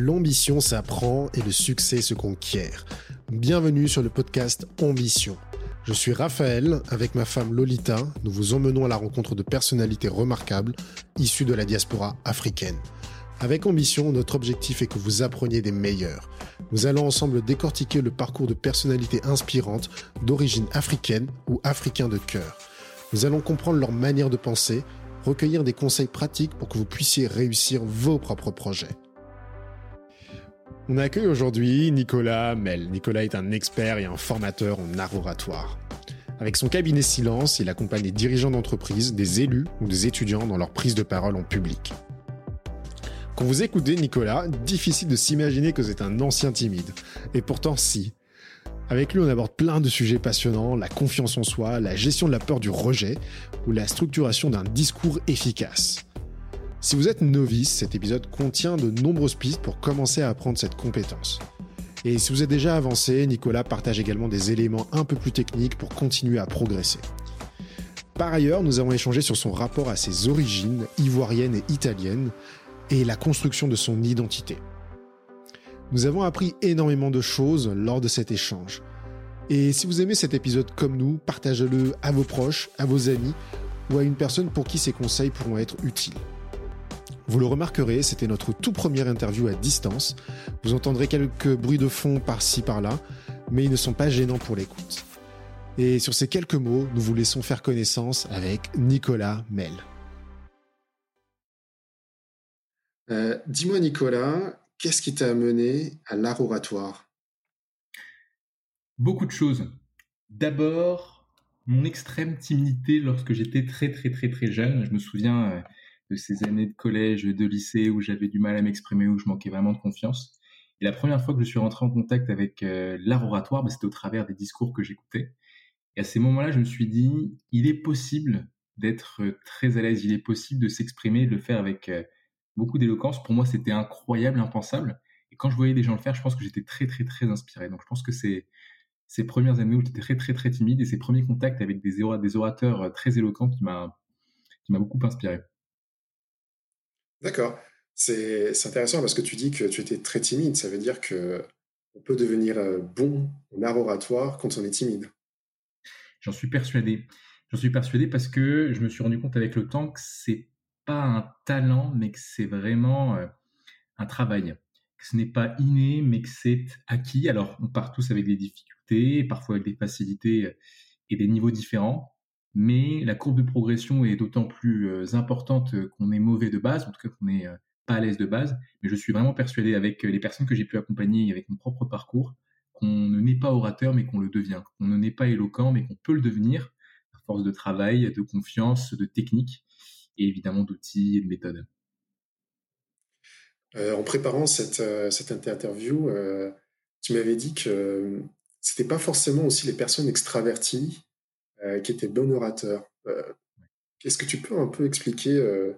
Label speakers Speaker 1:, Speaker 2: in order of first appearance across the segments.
Speaker 1: L'ambition s'apprend et le succès se conquiert. Bienvenue sur le podcast Ambition. Je suis Raphaël, avec ma femme Lolita, nous vous emmenons à la rencontre de personnalités remarquables issues de la diaspora africaine. Avec Ambition, notre objectif est que vous appreniez des meilleurs. Nous allons ensemble décortiquer le parcours de personnalités inspirantes d'origine africaine ou africain de cœur. Nous allons comprendre leur manière de penser, recueillir des conseils pratiques pour que vous puissiez réussir vos propres projets. On accueille aujourd'hui Nicolas Mel. Nicolas est un expert et un formateur en art oratoire. Avec son cabinet Silence, il accompagne des dirigeants d'entreprise, des élus ou des étudiants dans leur prise de parole en public. Quand vous écoutez Nicolas, difficile de s'imaginer que c'est un ancien timide. Et pourtant si. Avec lui, on aborde plein de sujets passionnants, la confiance en soi, la gestion de la peur du rejet ou la structuration d'un discours efficace. Si vous êtes novice, cet épisode contient de nombreuses pistes pour commencer à apprendre cette compétence. Et si vous êtes déjà avancé, Nicolas partage également des éléments un peu plus techniques pour continuer à progresser. Par ailleurs, nous avons échangé sur son rapport à ses origines ivoiriennes et italiennes et la construction de son identité. Nous avons appris énormément de choses lors de cet échange. Et si vous aimez cet épisode comme nous, partagez-le à vos proches, à vos amis ou à une personne pour qui ces conseils pourront être utiles. Vous le remarquerez, c'était notre tout première interview à distance. Vous entendrez quelques bruits de fond par-ci par-là, mais ils ne sont pas gênants pour l'écoute. Et sur ces quelques mots, nous vous laissons faire connaissance avec Nicolas Mel. Euh, dis-moi Nicolas, qu'est-ce qui t'a amené à l'art oratoire?
Speaker 2: Beaucoup de choses. D'abord, mon extrême timidité lorsque j'étais très très très très jeune. Je me souviens euh, de ces années de collège, de lycée où j'avais du mal à m'exprimer, où je manquais vraiment de confiance. Et la première fois que je suis rentré en contact avec euh, l'art oratoire, bah, c'était au travers des discours que j'écoutais. Et à ces moments-là, je me suis dit, il est possible d'être euh, très à l'aise, il est possible de s'exprimer, de le faire avec euh, beaucoup d'éloquence. Pour moi, c'était incroyable, impensable. Et quand je voyais des gens le faire, je pense que j'étais très, très, très inspiré. Donc, je pense que c'est ces premières années où j'étais très, très, très timide et ces premiers contacts avec des, des orateurs très éloquents qui m'a, qui m'a beaucoup inspiré.
Speaker 1: D'accord. C'est intéressant parce que tu dis que tu étais très timide. Ça veut dire que on peut devenir euh, bon en art oratoire quand on est timide.
Speaker 2: J'en suis persuadé. J'en suis persuadé parce que je me suis rendu compte avec le temps que c'est pas un talent, mais que c'est vraiment euh, un travail. Que ce n'est pas inné, mais que c'est acquis. Alors, on part tous avec des difficultés, parfois avec des facilités euh, et des niveaux différents mais la courbe de progression est d'autant plus euh, importante qu'on est mauvais de base, en tout cas qu'on n'est euh, pas à l'aise de base. Mais je suis vraiment persuadé avec euh, les personnes que j'ai pu accompagner, avec mon propre parcours, qu'on ne naît pas orateur, mais qu'on le devient. Qu'on ne naît pas éloquent, mais qu'on peut le devenir à force de travail, de confiance, de technique et évidemment d'outils et de méthodes.
Speaker 1: en préparant cette, cette interview, tu m'avais dit que c'était pas forcément aussi les personnes extraverties euh, qui était bon orateur. Euh, est-ce que tu peux un peu expliquer euh,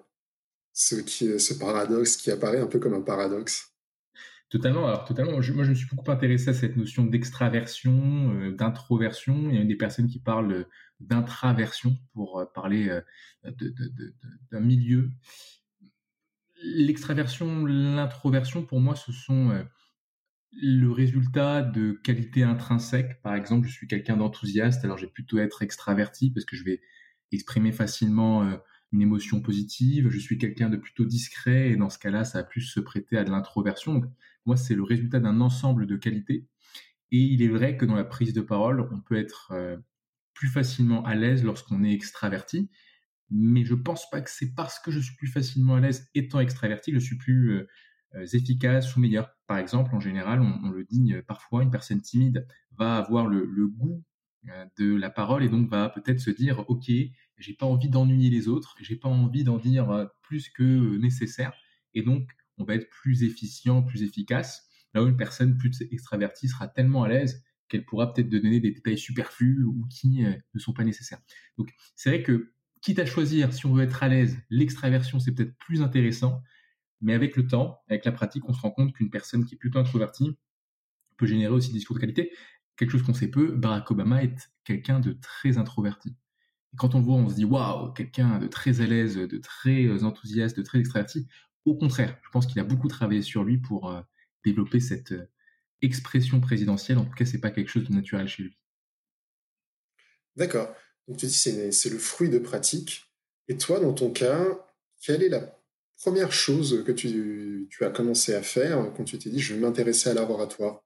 Speaker 1: ce, qui, ce paradoxe qui apparaît un peu comme un paradoxe?
Speaker 2: Totalement. Alors totalement. moi, je me suis beaucoup intéressé à cette notion d'extraversion, d'introversion. Il y a des personnes qui parlent d'intraversion pour parler d'un milieu. L'extraversion, l'introversion, pour moi, ce sont le résultat de qualités intrinsèques. Par exemple, je suis quelqu'un d'enthousiaste, alors j'ai plutôt être extraverti parce que je vais exprimer facilement euh, une émotion positive. Je suis quelqu'un de plutôt discret et dans ce cas-là, ça a plus se prêter à de l'introversion. Moi, c'est le résultat d'un ensemble de qualités. Et il est vrai que dans la prise de parole, on peut être euh, plus facilement à l'aise lorsqu'on est extraverti. Mais je pense pas que c'est parce que je suis plus facilement à l'aise étant extraverti je suis plus euh, efficaces ou meilleures. Par exemple, en général, on, on, le dit euh, parfois, une personne timide va avoir le, le goût euh, de la parole et donc va peut-être se dire ok j'ai pas envie d'ennuyer les autres j'ai pas envie d'en dire plus que nécessaire et donc on va être plus efficient plus efficace là où une personne plus extravertie sera tellement à l'aise qu'elle pourra peut-être donner des détails superflus ou qui ne sont pas nécessaires donc c'est vrai que quitte à choisir si on veut être à l'aise l'extraversion c'est peut-être plus intéressant mais avec le temps, avec la pratique, on se rend compte qu'une personne qui est plutôt introvertie peut générer aussi des discours de qualité. Quelque chose qu'on sait peu, Barack Obama est quelqu'un de très introverti. Et quand on le voit, on se dit waouh, quelqu'un de très à l'aise, de très enthousiaste, de très extraverti. Au contraire, je pense qu'il a beaucoup travaillé sur lui pour développer cette expression présidentielle. En tout cas, c'est pas quelque chose de naturel chez lui.
Speaker 1: D'accord. Donc tu dis c'est le fruit de pratique. Et toi, dans ton cas, quelle est la première chose que tu, as commencé à faire quand tu t'es dit je vais m'intéresser à laboratoire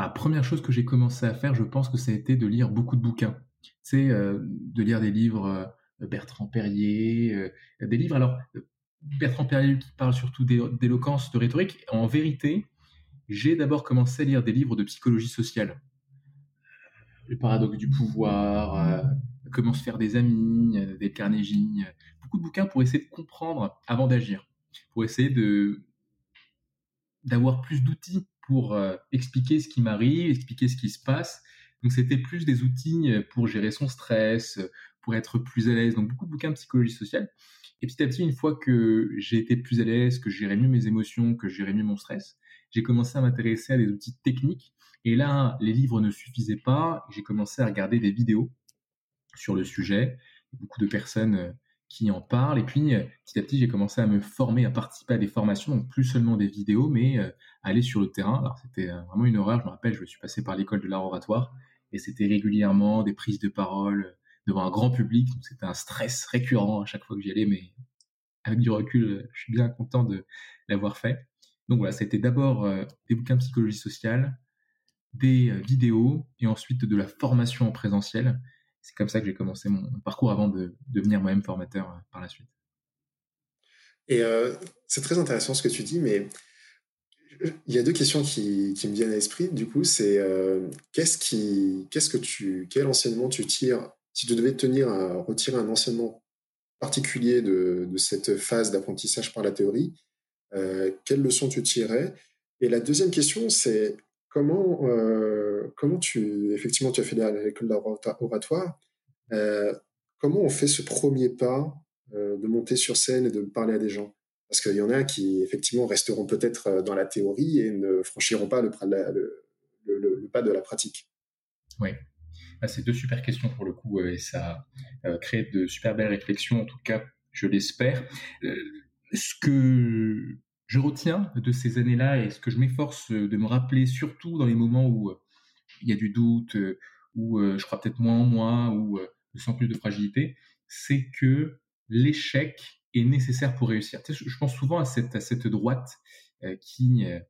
Speaker 2: la première chose que j'ai commencé à faire, je pense que ça a été de lire beaucoup de bouquins. C'est euh, de lire des livres euh, Bertrand Perrier, euh, des livres. Alors, Bertrand Perrier qui parle surtout d'éloquence, de rhétorique. En vérité, j'ai d'abord commencé à lire des livres de psychologie sociale. Le paradoxe du pouvoir, comment se faire des amis, des Carnegie, beaucoup de bouquins pour essayer de comprendre avant d'agir, pour essayer de d'avoir plus d'outils pour euh, expliquer ce qui m'arrive, expliquer ce qui se passe. Donc c'était plus des outils euh, pour gérer son stress, euh, pour être plus à l'aise. Donc beaucoup de bouquins de psychologie sociale. Et petit à petit, une fois que j'ai été plus à l'aise, que je gérais mieux mes émotions, que je gérais mieux mon stress, j'ai commencé à m'intéresser à des outils techniques. Et là, les livres ne suffisaient pas. J'ai commencé à regarder des vidéos sur le sujet. Beaucoup de personnes qui en parlent. Et puis, euh, petit à petit, j'ai commencé à me former, à participer à des formations, donc plus seulement des vidéos, mais euh, aller sur le terrain. Alors, c'était euh, vraiment une horreur. Je me rappelle, je suis passé par l'école de l'art oratoire et c'était régulièrement des prises de parole devant un grand public. Donc, c'était un stress récurrent à chaque fois que j'y allais, mais avec du recul, je suis bien content de l'avoir fait. Donc voilà, c'était d'abord des bouquins de psychologie sociale, des vidéos et ensuite de la formation en présentiel c'est comme ça que j'ai commencé mon, parcours avant de, devenir moi-même formateur euh, par la suite.
Speaker 1: Et euh, c'est très intéressant ce que tu dis, mais il y a deux questions qui, me viennent à l'esprit. Du coup, c'est euh, qu'est-ce qui, qu'est-ce que tu, quel enseignement tu tires si tu devais tenir à retirer un enseignement particulier de, cette phase d'apprentissage par la théorie, quelles leçons tu tirerais? Et la deuxième question, c'est comment comment tu, effectivement, tu as fait l'école d'oratoire. Euh, comment on fait ce premier pas euh, de monter sur scène et de parler à des gens? Parce qu'il y en a qui, effectivement, resteront peut-être euh, dans la théorie et ne franchiront pas le, pas de la pratique.
Speaker 2: Oui. Ah, c'est deux super questions pour le coup et ça crée de super belles réflexions, en tout cas, je l'espère. ce que je retiens de ces années-là et ce que je m'efforce de me rappeler, surtout dans les moments où il y a du doute, euh, euh, je crois peut-être moins en moi, euh, je sens plus de fragilité, c'est que l'échec est nécessaire pour réussir. je pense souvent à cette, droite qui est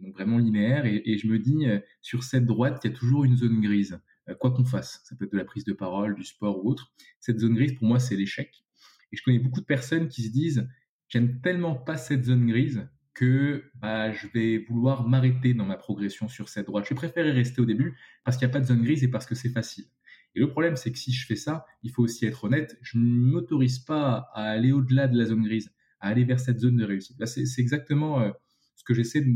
Speaker 2: donc vraiment linéaire, et, je me dis, sur cette droite, il y a toujours une zone grise, quoi qu'on fasse. Ça peut être de la prise de parole, du sport ou autre. Cette zone grise, pour moi, c'est l'échec. Et je connais beaucoup de personnes qui se disent, j'aime tellement pas cette zone grise que bah, je vais vouloir m'arrêter dans ma progression sur cette droite. Je préférerais rester au début parce qu'il n'y a pas de zone grise et parce que c'est facile. Et le problème, c'est que si je fais ça, il faut aussi être honnête, je ne m'autorise pas à aller au-delà de la zone grise, à aller vers cette zone de réussite. c'est exactement euh, ce que j'essaie de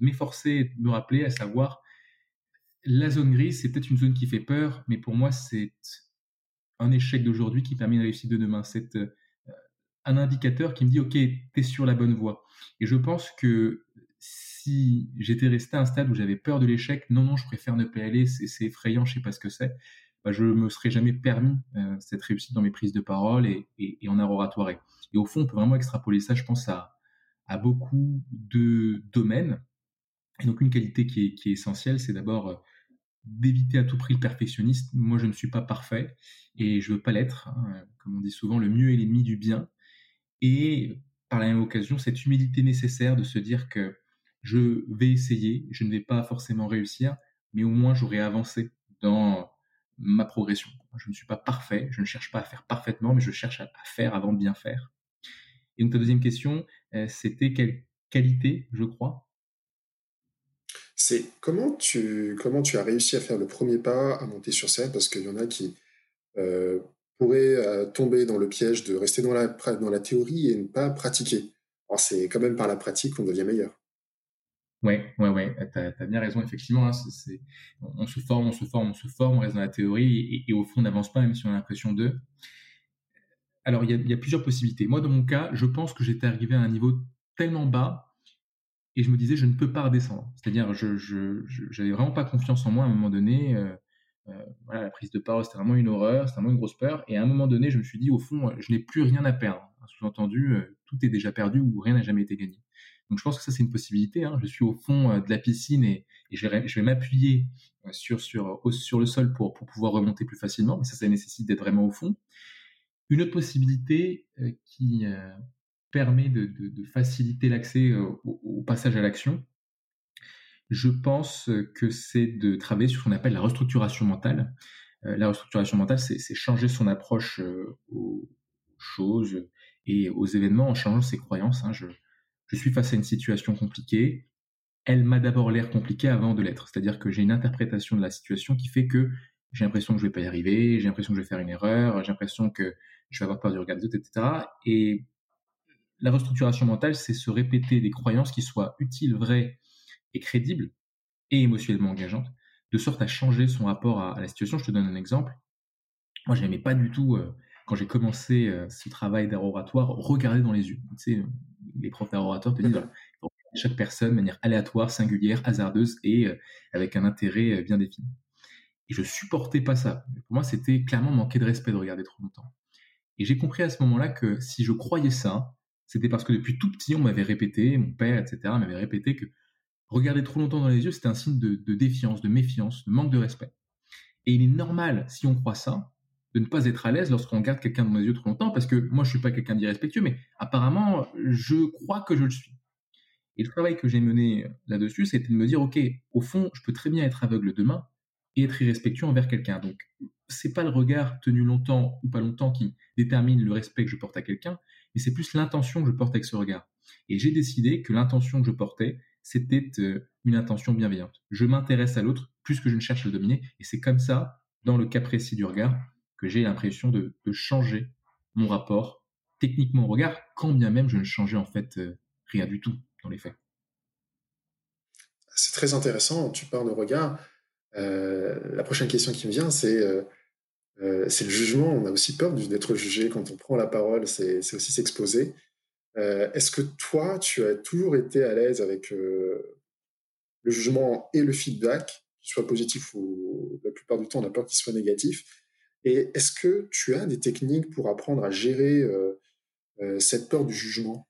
Speaker 2: m'efforcer de me rappeler, à savoir, la zone grise, c'est peut-être une zone qui fait peur, mais pour moi, c'est un échec d'aujourd'hui qui permet une réussite de demain. C'est euh, un indicateur qui me dit, OK, tu es sur la bonne voie. Et je pense que si j'étais resté à un stade où j'avais peur de l'échec, non, non, je préfère ne pas aller, c'est effrayant, je sais pas ce que c'est, bah, je me serais jamais permis euh, cette réussite dans mes prises de parole et, en art oratoire. Et au fond, on peut vraiment extrapoler ça, je pense, à, beaucoup de domaines. Et donc, une qualité qui est, essentielle, c'est d'abord euh, d'éviter à tout prix le perfectionnisme. Moi, je ne suis pas parfait et je veux pas l'être. Hein. Comme on dit souvent, le mieux est l'ennemi du bien. Et par la même occasion, cette humilité nécessaire de se dire que je vais essayer, je ne vais pas forcément réussir, mais au moins j'aurai avancé dans ma progression. Je ne suis pas parfait, je ne cherche pas à faire parfaitement, mais je cherche à, faire avant de bien faire. Et donc ta deuxième question, euh, c'était quelle qualité, je crois?
Speaker 1: C'est comment tu, comment tu as réussi à faire le premier pas à monter sur scène, parce qu'il y en a qui euh, pourrait euh, tomber dans le piège de rester dans la, théorie et ne pas pratiquer. Alors c'est quand même par la pratique qu'on devient meilleur.
Speaker 2: Ouais, ouais, ouais, tu as, bien raison, effectivement. Hein, on, se forme, on se forme, on se forme, on reste dans la théorie et, au fond, on n'avance pas, même si on a l'impression de. Alors, il y, a, plusieurs possibilités. Moi, dans mon cas, je pense que j'étais arrivé à un niveau tellement bas et je me disais, je ne peux pas redescendre. C'est-à-dire, je n'avais vraiment pas confiance en moi à un moment donné. Euh, voilà, la prise de parole, c'était vraiment une horreur, c'était vraiment une grosse peur. Et à un moment donné, je me suis dit, au fond, je n'ai plus rien à perdre. Sous-entendu, tout est déjà perdu ou rien n'a jamais été gagné. Donc je pense que ça, c'est une possibilité. Hein. Je suis au fond de la piscine et, je vais, m'appuyer sur, sur, sur le sol pour, pour pouvoir remonter plus facilement. Mais ça, ça nécessite d'être vraiment au fond. Une autre possibilité qui permet de, faciliter l'accès au, passage à l'action, je pense que c'est de travailler sur ce qu'on appelle la restructuration mentale. la restructuration mentale, c'est changer son approche aux choses et aux événements en changeant ses croyances. Hein. Je, suis face à une situation compliquée. Elle m'a d'abord l'air compliquée avant de l'être. C'est-à-dire que j'ai une interprétation de la situation qui fait que j'ai l'impression que je vais pas y arriver, j'ai l'impression que je vais faire une erreur, j'ai l'impression que je vais avoir peur du regard des autres, etc. Et la restructuration mentale, c'est se répéter des croyances qui soient utiles, vraies et crédibles et émotionnellement engageantes, de sorte à changer son rapport à, la situation. Je te donne un exemple. Moi, je n'aimais pas du tout, euh, quand j'ai commencé euh, ce travail d'art oratoire, regarder dans les yeux. Tu sais, les profs d'art oratoire te disent, voilà, chaque personne de manière aléatoire, singulière, hasardeuse et euh, avec un intérêt bien défini. Et je supportais pas ça. Pour moi, c'était clairement manquer de respect de regarder trop longtemps. Et j'ai compris à ce moment-là que si je croyais ça, c'était parce que depuis tout petit, on m'avait répété, mon père, etc., m'avait répété que regarder trop longtemps dans les yeux, c'était un signe de, défiance, de méfiance, de manque de respect. Et il est normal, si on croit ça, de ne pas être à l'aise lorsqu'on regarde quelqu'un dans les yeux trop longtemps, parce que moi, je suis pas quelqu'un d'irrespectueux, mais apparemment, je crois que je le suis. Et le travail que j'ai mené là-dessus, c'était de me dire, OK, au fond, je peux très bien être aveugle demain et être irrespectueux envers quelqu'un. Donc, c'est pas le regard tenu longtemps ou pas longtemps qui détermine le respect que je porte à quelqu'un, mais c'est plus l'intention que je porte avec ce regard. Et j'ai décidé que l'intention que je portais, c'était euh, une intention bienveillante. Je m'intéresse à l'autre plus que je ne cherche à le dominer, et c'est comme ça, dans le cas précis du regard, que j'ai l'impression de, changer mon rapport techniquement au regard, quand bien même je ne changeais en fait euh, rien du tout dans les faits.
Speaker 1: C'est très intéressant, tu parles de regard. Euh, la prochaine question qui me vient, c'est c'est le jugement. On a aussi peur d'être jugé quand on prend la parole. C'est aussi s'exposer. Euh, est-ce que toi, tu as toujours été à l'aise avec euh, le jugement et le feedback, qu'il soit positif ou la plupart du temps, on a peur qu'il soit négatif? Et est-ce que tu as des techniques pour apprendre à gérer cette peur du jugement?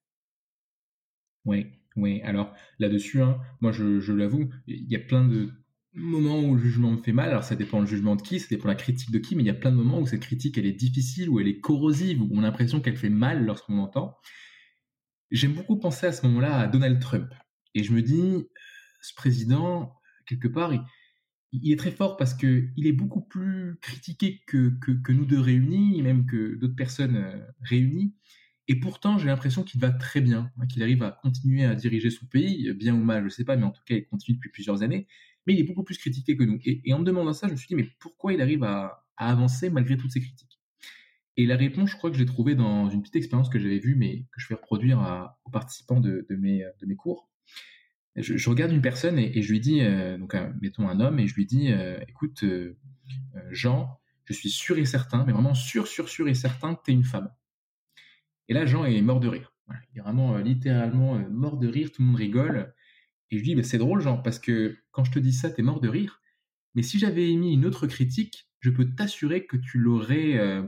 Speaker 2: Oui, oui. Alors là-dessus, hein, moi, je, je l'avoue, il y a plein de moments où le jugement me fait mal, alors ça dépend le jugement de qui, ça dépend la critique de qui, mais il y a plein de moments où cette critique elle est difficile, où elle est corrosive, où on a l'impression qu'elle fait mal lorsqu'on l'entend. J'aime beaucoup penser à ce moment-là à Donald Trump. Et je me dis, ce président, quelque part, il, est très fort parce que il est beaucoup plus critiqué que, que, nous deux réunis, même que d'autres personnes euh, réunies. Et pourtant, j'ai l'impression qu'il va très bien, hein, qu'il arrive à continuer à diriger son pays, bien ou mal, je ne sais pas, mais en tout cas, il continue depuis plusieurs années mais il est beaucoup plus critiqué que nous. Et, en me demandant ça, je me suis dit, mais pourquoi il arrive à, avancer malgré toutes ces critiques? Et la réponse, je crois que je l'ai trouvée dans une petite expérience que j'avais vue, mais que je vais reproduire aux participants de, mes, de mes cours. Je, regarde une personne et, je lui dis, euh, donc euh, mettons un homme, et je lui dis, euh, écoute, Jean, je suis sûr et certain, mais vraiment sûr, sûr, sûr et certain que tu es une femme. Et là, Jean est mort de rire. il est vraiment littéralement mort de rire, tout le monde rigole. Et je lui dis, c'est drôle, genre, parce que quand je te dis ça, t'es mort de rire. Mais si j'avais émis une autre critique, je peux t'assurer que tu l'aurais euh,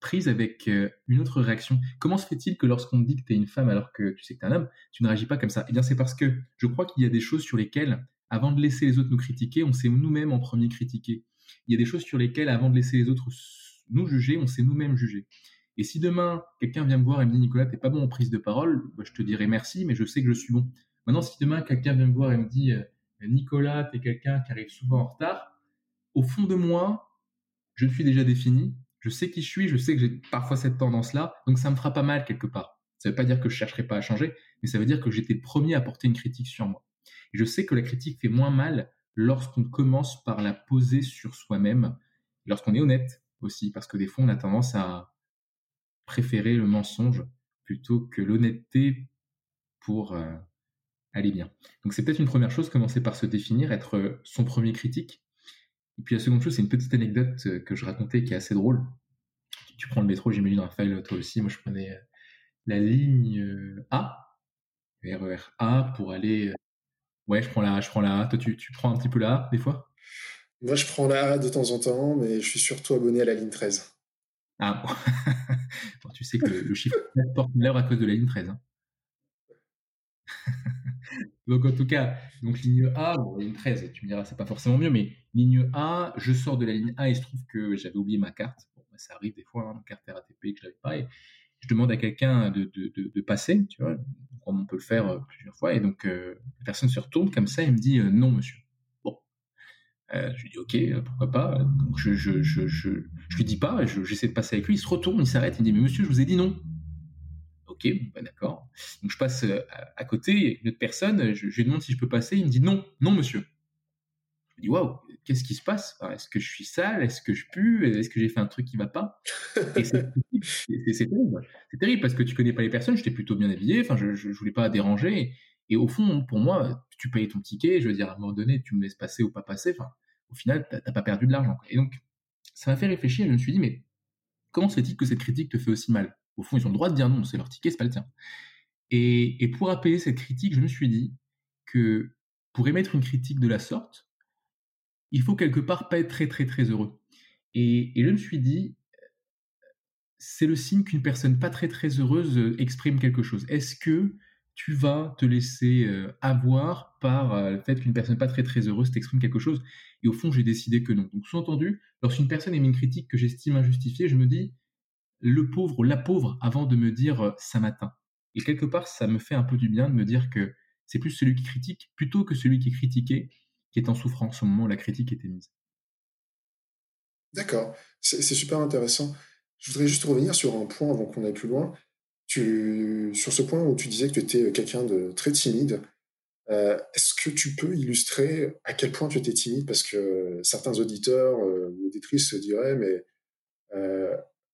Speaker 2: prise avec euh, une autre réaction. Comment se fait-il que lorsqu'on dit que t'es une femme alors que tu sais que t'es un homme, tu ne réagis pas comme ça? Eh bien, c'est parce que je crois qu'il y a des choses sur lesquelles, avant de laisser les autres nous critiquer, on s'est nous-mêmes en premier critiquer. Il y a des choses sur lesquelles, avant de laisser les autres nous juger, on s'est nous-mêmes juger. Et si demain, quelqu'un vient me voir et me dit Nicolas, t'es pas bon en prise de parole, bah, je te dirai merci, mais je sais que je suis bon. Maintenant, si demain quelqu'un vient me voir et me dit euh, Nicolas, tu es quelqu'un qui arrive souvent en retard, au fond de moi, je suis déjà défini, je sais qui je suis, je sais que j'ai parfois cette tendance-là, donc ça me fera pas mal quelque part. Ça veut pas dire que je chercherai pas à changer, mais ça veut dire que j'étais le premier à porter une critique sur moi. Et je sais que la critique fait moins mal lorsqu'on commence par la poser sur soi-même, lorsqu'on est honnête aussi, parce que des fois on a tendance à préférer le mensonge plutôt que l'honnêteté pour euh, allez bien. Donc c'est peut-être une première chose, commencer par se définir, être euh, son premier critique. Et puis la seconde chose, c'est une petite anecdote euh, que je racontais qui est assez drôle. Tu prends le métro, j'imagine Raphaël, toi aussi, moi je prenais euh, la ligne A, RER A, pour aller... Ouais, je prends la A, je prends la A. Toi, tu, tu prends un petit peu la A, des fois?
Speaker 1: Moi, je prends la A de temps en temps, mais je suis surtout abonné à la ligne 13.
Speaker 2: Ah, bon. tu sais que le, chiffre porte l'heure à cause de la ligne 13. Hein. Donc en tout cas, donc ligne A, ligne 13, tu me diras, c'est pas forcément mieux, mais ligne A, je sors de la ligne A et il se trouve que j'avais oublié ma carte. Bah, ça arrive des fois, hein, ma carte RATP que je n'avais pas. Et je demande à quelqu'un de, de, de, passer, tu vois, on peut le faire euh, plusieurs fois. Et donc euh, la personne se retourne comme ça et me dit euh, non, monsieur. Bon, je lui dis ok, pourquoi pas. Je, je, je, je, je lui dis pas, j'essaie de passer avec lui. Il se retourne, il s'arrête, il me dit mais monsieur, je vous ai dit non. Ok, bah, d'accord. Donc je passe euh, à, côté, une autre personne, je, lui demande si je peux passer, il me dit non, non monsieur. Je me dis waouh, qu'est-ce qui se passe? Est-ce que je suis sale? Est-ce que je pue? Est-ce que j'ai fait un truc qui va pas? Et c'est terrible. C'est terrible parce que tu connais pas les personnes. J'étais plutôt bien habillé. Enfin, je, je, voulais pas déranger. Et au fond, pour moi, tu payes ton ticket. Je veux dire, à un moment donné, tu me laisses passer ou pas passer. Enfin, au final, t'as pas perdu de l'argent. Et donc, ça m'a fait réfléchir. Je me suis dit, mais comment se fait-il que cette critique te fait aussi mal? Au fond, ils ont le droit de dire non, c'est leur ticket, c'est pas le tien. Et, pour appeler cette critique, je me suis dit que pour émettre une critique de la sorte, il faut quelque part pas être très très très heureux. Et, je me suis dit, c'est le signe qu'une personne pas très très heureuse euh, exprime quelque chose. Est-ce que tu vas te laisser euh, avoir par euh, le fait qu'une personne pas très très heureuse t'exprime quelque chose? Et au fond, j'ai décidé que non. Donc, sous-entendu, lorsqu'une personne émet une critique que j'estime injustifiée, je me dis, le pauvre ou la pauvre avant de me dire euh, ça m'atteint. Et quelque part, ça me fait un peu du bien de me dire que c'est plus celui qui critique plutôt que celui qui est critiqué qui est en souffrance au moment où la critique est émise.
Speaker 1: D'accord, c'est super intéressant. Je voudrais juste revenir sur un point avant qu'on aille plus loin. Sur ce point où tu disais que tu étais quelqu'un de très timide, euh, est-ce que tu peux illustrer à quel point tu étais timide? Parce que certains auditeurs euh, ou auditrices se diraient, mais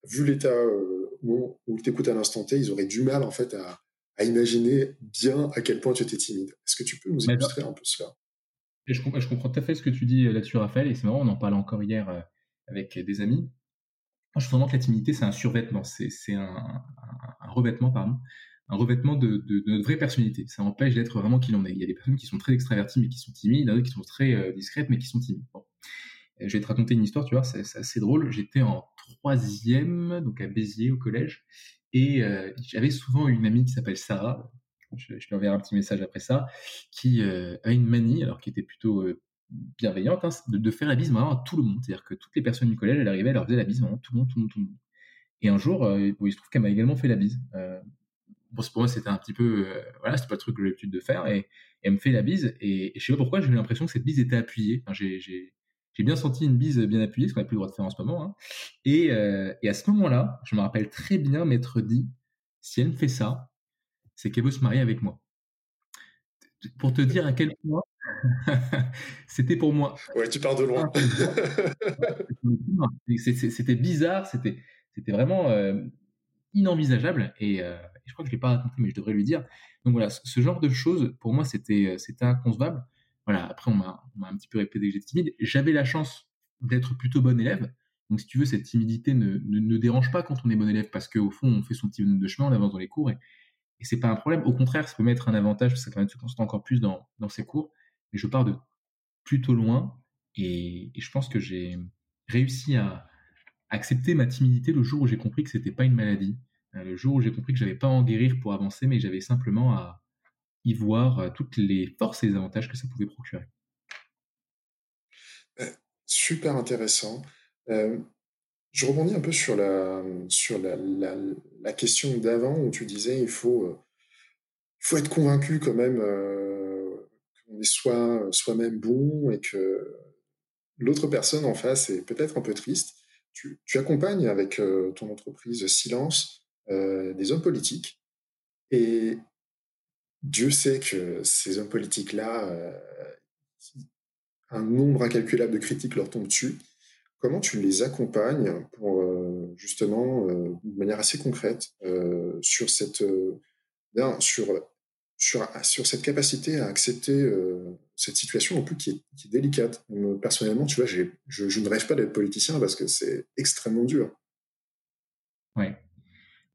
Speaker 1: vu l'état euh, où, où tu écoutes à l'instant T, ils auraient du mal en fait à, imaginer bien à quel point tu étais timide. Est-ce que tu peux nous illustrer un peu cela?
Speaker 2: Je, comprends, je comprends tout à fait ce que tu dis euh, là-dessus, Raphaël, et c'est marrant, on en parlait encore hier euh, avec des amis. je pense que la timidité, c'est un survêtement, c'est un, revêtement, pardon, un revêtement de, notre vraie personnalité. Ça empêche d'être vraiment qui l'on est. Il y a des personnes qui sont très extraverties mais qui sont timides, d'autres qui sont très discrètes mais qui sont timides. Je vais te raconter une histoire, tu vois, c'est assez drôle. J'étais en troisième, donc à Béziers au collège, et euh, j'avais souvent une amie qui s'appelle Sarah. Je, lui enverrai un petit message après ça, qui euh, a une manie, alors qui était plutôt euh, bienveillante, hein, de, faire la bise vraiment à tout le monde. C'est-à-dire que toutes les personnes du collège, elle arrivait, elle leur faisait la bise vraiment tout le monde, tout le monde, tout le monde. Et un jour, il se trouve qu'elle m'a également fait la bise. bon, pour moi, c'était un petit peu, voilà, c'était pas le truc que j'ai l'habitude de faire, et, elle me fait la bise, et, je sais pas pourquoi, j'ai eu l'impression que cette bise était appuyée. J'ai j'ai bien senti une bise bien appuyée, ce qu'on n'a plus le droit de faire en ce moment. Hein. Et, euh, et, à ce moment-là, je me rappelle très bien m'être dit, si elle me fait ça, c'est qu'elle veut se marier avec moi. Pour te dire à quel point c'était pour moi.
Speaker 1: Ouais, tu pars de loin.
Speaker 2: c'était bizarre, c'était c'était vraiment euh, inenvisageable. Et, euh, je crois que je l'ai pas raconté, mais je devrais lui dire. Donc voilà, ce genre de choses, pour moi, c'était c'était inconcevable voilà, après, on m'a un petit peu répété que j'étais timide. J'avais la chance d'être plutôt bon élève. Donc, si tu veux, cette timidité ne, ne, dérange pas quand on est bon élève parce qu'au fond, on fait son petit de chemin, on avance dans les cours et, et c'est pas un problème. Au contraire, ça peut mettre un avantage parce que ça permet de se concentrer encore plus dans, dans ses cours. Mais je pars de plutôt loin et, je pense que j'ai réussi à accepter ma timidité le jour où j'ai compris que c'était pas une maladie. Euh, le jour où j'ai compris que j'avais pas à en guérir pour avancer, mais j'avais simplement à, y voir euh, toutes les forces et les avantages que ça pouvait procurer.
Speaker 1: Euh, super intéressant. Euh, je rebondis un peu sur la, sur la, la, question d'avant où tu disais il faut, il faut être convaincu quand même qu'on est soi, soi-même bon et que l'autre personne en face est peut-être un peu triste. Tu, tu accompagnes avec ton entreprise Silence des hommes politiques et Dieu sait que ces hommes politiques-là, euh, un nombre incalculable de critiques leur tombe dessus. Comment tu les accompagnes pour euh, justement, euh, de manière assez concrète, sur cette sur, sur, sur cette capacité à accepter cette situation en plus qui est, délicate. personnellement, tu vois, je, je, ne rêve pas d'être politicien parce que c'est extrêmement dur.
Speaker 2: Ouais.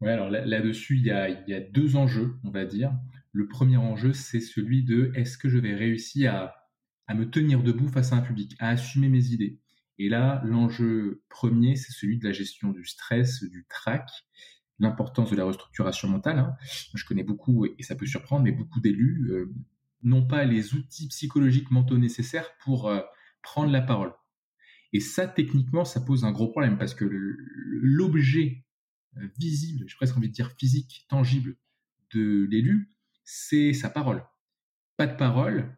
Speaker 2: Ouais, alors là-dessus, il y a deux enjeux, on va dire. Le premier enjeu, c'est celui de est-ce que je vais réussir à, me tenir debout face à un public, à assumer mes idées? Et là, l'enjeu premier, c'est celui de la gestion du stress, du trac, l'importance de la restructuration mentale. Hein. Je connais beaucoup, et ça peut surprendre, mais beaucoup d'élus euh, n'ont pas les outils psychologiques mentaux nécessaires pour euh, prendre la parole. Et ça, techniquement, ça pose un gros problème parce que l'objet euh, visible, j'ai presque envie de dire physique, tangible de l'élu, c'est sa parole. Pas de parole,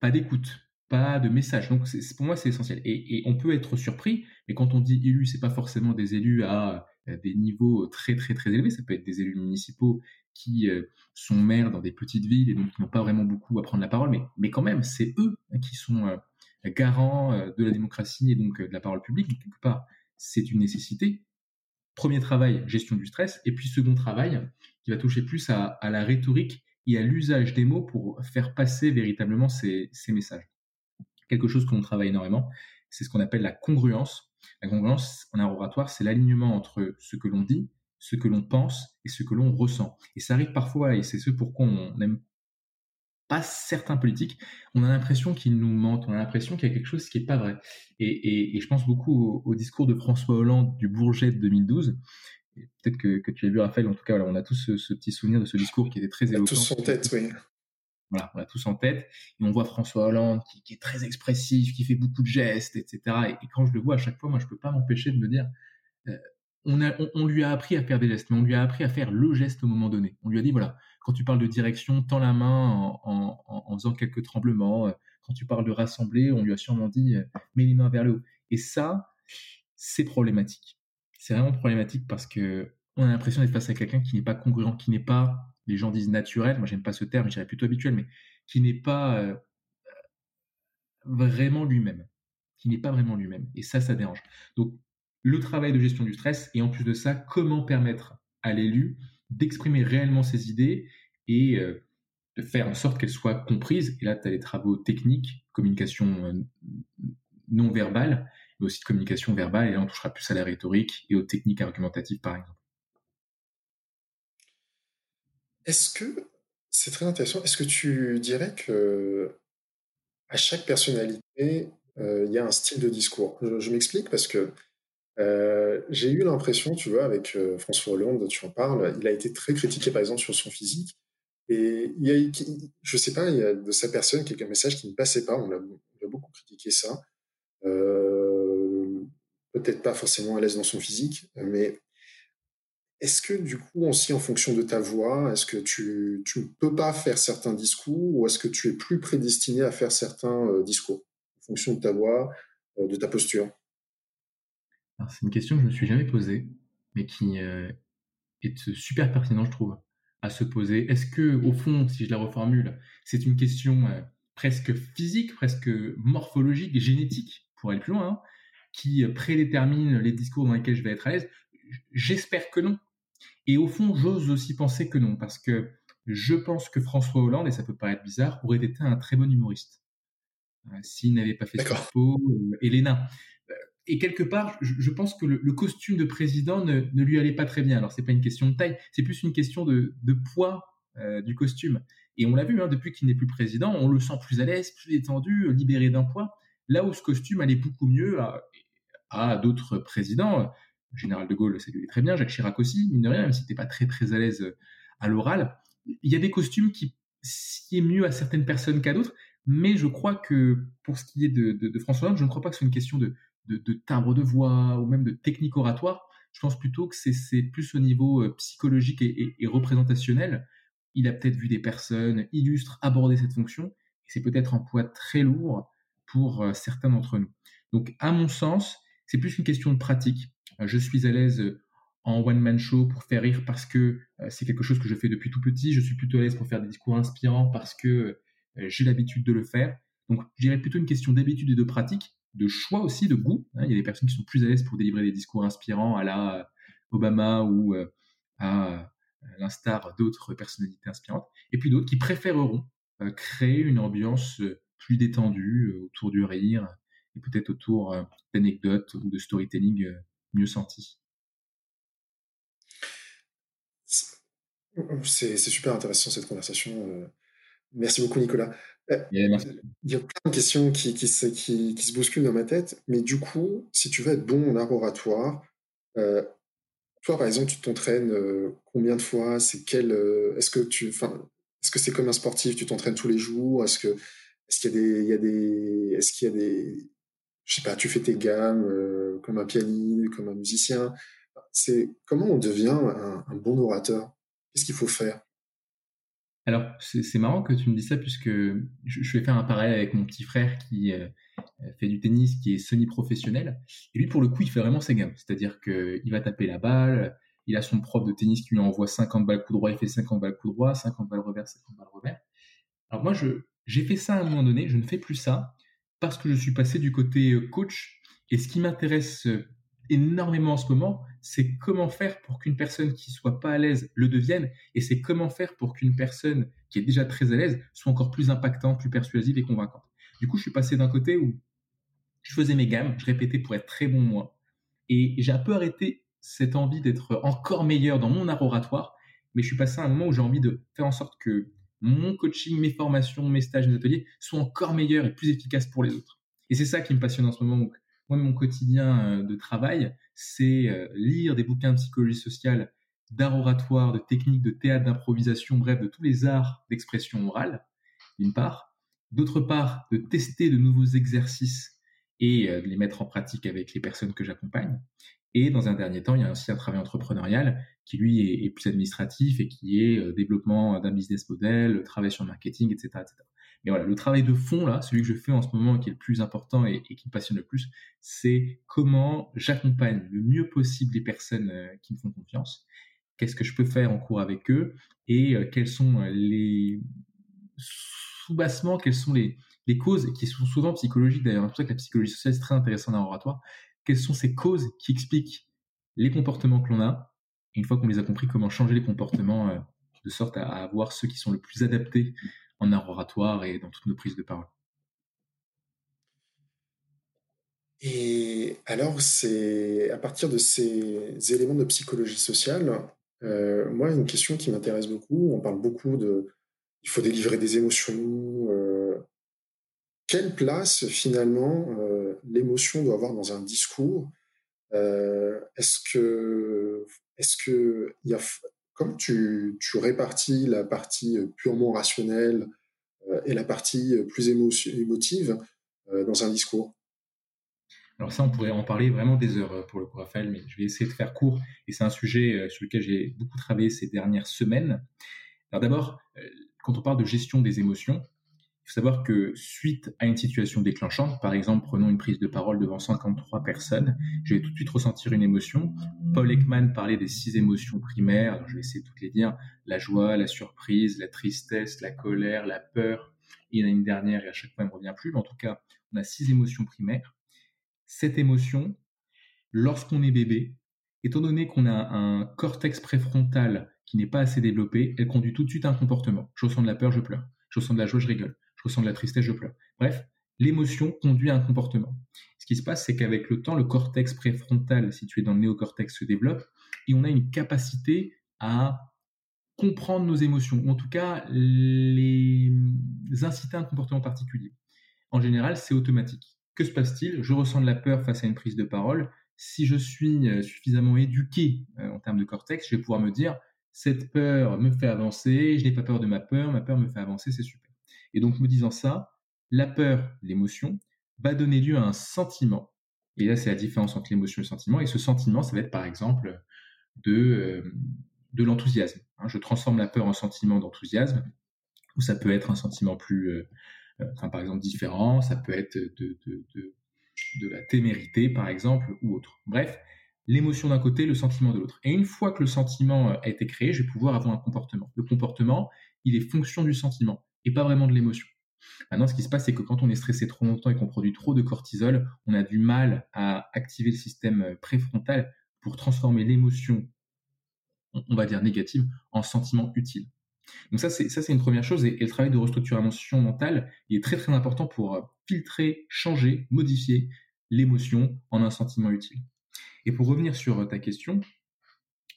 Speaker 2: pas d'écoute pas de message. Donc pour moi c'est essentiel. Et, on peut être surpris, mais quand on dit élus, c'est pas forcément des élus à, des niveaux très très très élevés. Ça peut être des élus municipaux qui euh, sont maires dans des petites villes et donc qui n'ont pas vraiment beaucoup à prendre la parole, mais, mais quand même c'est eux qui sont euh, garants euh, de la démocratie et donc de la parole publique. quelque part, c'est une nécessité. Premier travail, gestion du stress, et puis second travail, qui va toucher plus à, la rhétorique et à l'usage des mots pour faire passer véritablement ces messages quelque chose qu'on travaille énormément, c'est ce qu'on appelle la congruence. La congruence en un oratoire, c'est l'alignement entre ce que l'on dit, ce que l'on pense et ce que l'on ressent. Et ça arrive parfois, et c'est ce pourquoi on n'aime pas certains politiques, on a l'impression qu'ils nous mentent, on a l'impression qu'il y a quelque chose qui n'est pas vrai. Et, je pense beaucoup au, discours de François Hollande du Bourget de 2012. Peut-être que, tu as vu, Raphaël, en tout cas, on a tous ce, petit souvenir de ce discours qui était très éloquent.
Speaker 1: Tous en tête, oui.
Speaker 2: Voilà, on a tous en tête. Et on voit François Hollande qui, est très expressif, qui fait beaucoup de gestes, etc. Et, quand je le vois à chaque fois, moi, je peux pas m'empêcher de me dire, euh, on, a, on, lui a appris à faire des gestes, mais on lui a appris à faire le geste au moment donné. On lui a dit, voilà, quand tu parles de direction, tends la main en, faisant quelques tremblements. Quand tu parles de rassembler, on lui a sûrement dit, euh, mets les mains vers le haut. Et ça, c'est problématique. C'est vraiment problématique parce que on a l'impression d'être face à quelqu'un qui n'est pas congruent, qui n'est pas les gens disent naturel, moi j'aime pas ce terme, je dirais plutôt habituel, mais qui n'est pas euh, vraiment lui-même, qui n'est pas vraiment lui-même. Et ça, ça dérange. Donc, le travail de gestion du stress, et en plus de ça, comment permettre à l'élu d'exprimer réellement ses idées et euh, de faire en sorte qu'elles soient comprises. Et là, tu as les travaux techniques, communication euh, non verbale, mais aussi de communication verbale, et là, on touchera plus à la rhétorique et aux techniques argumentatives, par exemple.
Speaker 1: Est-ce que c'est très intéressant. Est-ce que tu dirais que à chaque personnalité, euh, il y a un style de discours? Je, m'explique parce que euh, j'ai eu l'impression, tu vois, avec euh, François Hollande, tu en parles, il a été très critiqué par exemple sur son physique. Et il y je sais pas, il y a de sa personne quelques messages qui ne passaient pas. On a, on a beaucoup critiqué ça. Peut-être pas forcément à l'aise dans son physique, mais est-ce que du coup, aussi en fonction de ta voix, est-ce que tu ne peux pas faire certains discours ou est-ce que tu es plus prédestiné à faire certains euh, discours en fonction de ta voix, euh, de ta posture?
Speaker 2: C'est une question que je ne me suis jamais posée, mais qui euh, est super pertinent, je trouve, à se poser. Est-ce que, au fond, si je la reformule, c'est une question presque physique, presque morphologique, génétique, pour aller plus loin, hein, qui prédétermine les discours dans lesquels je vais être à l'aise J'espère que non. Et au fond, j'ose aussi penser que non, parce que je pense que François Hollande, et ça peut paraître bizarre, aurait été un très bon humoriste. Euh, s'il n'avait pas fait Sciences Po, euh, Elena. Euh, et quelque part, je, pense que le, costume de président ne, lui allait pas très bien. Alors, c'est pas une question de taille, c'est plus une question de, poids du costume. Et on l'a vu, hein, depuis qu'il n'est plus président, on le sent plus à l'aise, plus détendu, libéré d'un poids. Là où ce costume allait beaucoup mieux à d'autres présidents général de Gaulle, ça lui très bien, Jacques Chirac aussi, mine de rien, même si t'es pas très très à l'aise euh, à l'oral. Il y a des costumes qui est mieux à certaines personnes qu'à d'autres, mais je crois que pour ce qui est de, François Hollande, je ne crois pas que c'est une question de, de, timbre de voix ou même de technique oratoire. Je pense plutôt que c'est plus au niveau euh, psychologique et, et représentationnel. Il a peut-être vu des personnes illustres aborder cette fonction, et c'est peut-être un poids très lourd pour euh, certains d'entre nous. Donc, à mon sens, c'est plus une question de pratique. Euh, je suis à l'aise euh, en one-man show pour faire rire parce que euh, c'est quelque chose que je fais depuis tout petit. Je suis plutôt à l'aise pour faire des discours inspirants parce que j'ai l'habitude de le faire. Donc, je dirais plutôt une question d'habitude et de pratique, de choix aussi, de goût. Hein. Il y a des personnes qui sont plus à l'aise pour délivrer des discours inspirants à la Obama ou à l'instar d'autres personnalités inspirantes. Et puis d'autres qui préféreront créer une ambiance plus détendue autour du rire et peut-être autour d'anecdotes ou de storytelling mieux senti.
Speaker 1: C'est super intéressant cette conversation. Euh. Merci beaucoup Nicolas. il y a plein de questions qui, qui, se, qui, qui, se bousculent dans ma tête, mais du coup, si tu veux être bon en art oratoire, euh, toi, par exemple, tu t'entraînes euh, combien de fois? C'est quel euh, Est-ce que tu, enfin, est-ce que c'est comme un sportif Tu t'entraînes tous les jours? Est-ce que, est-ce qu'il y a des, il y a des, est-ce qu'il y a des, je sais pas, tu fais tes gammes comme un pianiste, comme un musicien C'est comment on devient un, un bon orateur? Qu'est-ce qu'il faut faire?
Speaker 2: Alors, c'est marrant que tu me dises ça puisque je, vais faire un parallèle avec mon petit frère qui euh, fait du tennis, qui est semi-professionnel. Et lui, pour le coup, il fait vraiment ses gammes. C'est-à-dire qu'il va taper la balle, il a son prof de tennis qui lui envoie 50 balles coup droit, il fait 50 balles coup droit, 50 balles revers, 50 balles revers. Alors moi, j'ai fait ça à un moment donné, je ne fais plus ça parce que je suis passé du côté euh, coach. Et ce qui m'intéresse euh, énormément en ce moment, c'est comment faire pour qu'une personne qui soit pas à l'aise le devienne, et c'est comment faire pour qu'une personne qui est déjà très à l'aise soit encore plus impactante, plus persuasive et convaincante. Du coup, je suis passé d'un côté où je faisais mes gammes, je répétais pour être très bon moi, et j'ai un peu arrêté cette envie d'être encore meilleur dans mon art oratoire, mais je suis passé à un moment où j'ai envie de faire en sorte que mon coaching, mes formations, mes stages, mes ateliers soient encore meilleurs et plus efficaces pour les autres. Et c'est ça qui me passionne en ce moment. Moi, mon quotidien euh, de travail, c'est euh, lire des bouquins de psychologie sociale, d'art oratoire, de techniques de théâtre, d'improvisation, bref, de tous les arts d'expression orale, d'une part. D'autre part, de tester de nouveaux exercices et euh, de les mettre en pratique avec les personnes que j'accompagne. Et dans un dernier temps, il y a aussi un travail entrepreneurial qui, lui, est, plus administratif et qui est développement d'un business model, travail sur le marketing, etc.. Mais voilà, le travail de fond, là, celui que je fais en ce moment, qui est le plus important et, qui me passionne le plus, c'est comment j'accompagne le mieux possible les personnes euh, qui me font confiance. Qu'est-ce que je peux faire en cours avec eux et euh, quels sont euh, les sous-bassements, quelles sont les, les causes qui sont souvent psychologiques d'ailleurs. C'est pour ça que la psychologie sociale, c'est très intéressant dans l'oratoire. Quelles sont ces causes qui expliquent les comportements que l'on a une fois qu'on les a compris, comment changer les comportements de sorte à avoir ceux qui sont le plus adaptés en art oratoire et dans toutes nos prises de parole.
Speaker 1: Et alors, c'est à partir de ces éléments de psychologie sociale, euh, moi, une question qui m'intéresse beaucoup, on parle beaucoup de il faut délivrer des émotions. Euh, quelle place finalement euh, l'émotion doit avoir dans un discours Est-ce que, est-ce que y a, Comment tu, répartis la partie euh, purement rationnelle euh, et la partie euh, plus émotive dans un discours?
Speaker 2: Alors ça, on pourrait en parler vraiment des heures pour le coup, Raphaël, mais je vais essayer de faire court. Et c'est un sujet sur lequel j'ai beaucoup travaillé ces dernières semaines. Alors d'abord, quand on parle de gestion des émotions, il faut savoir que suite à une situation déclenchante, par exemple, prenons une prise de parole devant 53 personnes, je vais tout de suite ressentir une émotion. Paul Ekman parlait des six émotions primaires, je vais essayer de toutes les dire, la joie, la surprise, la tristesse, la colère, la peur. il y en a une dernière et à chaque fois elle me revient plus, mais en tout cas, on a six émotions primaires. Cette émotion, lorsqu'on est bébé, étant donné qu'on a un cortex préfrontal qui n'est pas assez développé, elle conduit tout de suite à un comportement. Je ressens de la peur, je pleure. Je ressens de la joie, je rigole ressens de la tristesse, je pleure. Bref, l'émotion conduit à un comportement. Ce qui se passe, c'est qu'avec le temps, le cortex préfrontal situé dans le néocortex se développe et on a une capacité à comprendre nos émotions, ou en tout cas les inciter à un comportement particulier. En général, c'est automatique. Que se passe-t-il? Je ressens de la peur face à une prise de parole. Si je suis euh, suffisamment éduqué euh, en termes de cortex, je vais pouvoir me dire cette peur me fait avancer, je n'ai pas peur de ma peur, ma peur me fait avancer, c'est super. Et donc, me disant ça, la peur, l'émotion, va donner lieu à un sentiment. Et là, c'est la différence entre l'émotion et le sentiment. Et ce sentiment, ça va être par exemple de, euh, de l'enthousiasme. Hein. je transforme la peur en sentiment d'enthousiasme, ou ça peut être un sentiment plus, euh, euh, par exemple, différent. Ça peut être de, de, de la témérité, par exemple, ou autre. Bref, l'émotion d'un côté, le sentiment de l'autre. Et une fois que le sentiment a été créé, je vais pouvoir avoir un comportement. Le comportement, il est fonction du sentiment et pas vraiment de l'émotion. Maintenant, ce qui se passe, c'est que quand on est stressé trop longtemps et qu'on produit trop de cortisol, on a du mal à activer le système euh, préfrontal pour transformer l'émotion, on va dire négative, en sentiment utile. Donc ça, c'est ça, c'est une première chose. Et, le travail de restructuration mentale, il est très très important pour euh, filtrer, changer, modifier l'émotion en un sentiment utile. Et pour revenir sur euh, ta question,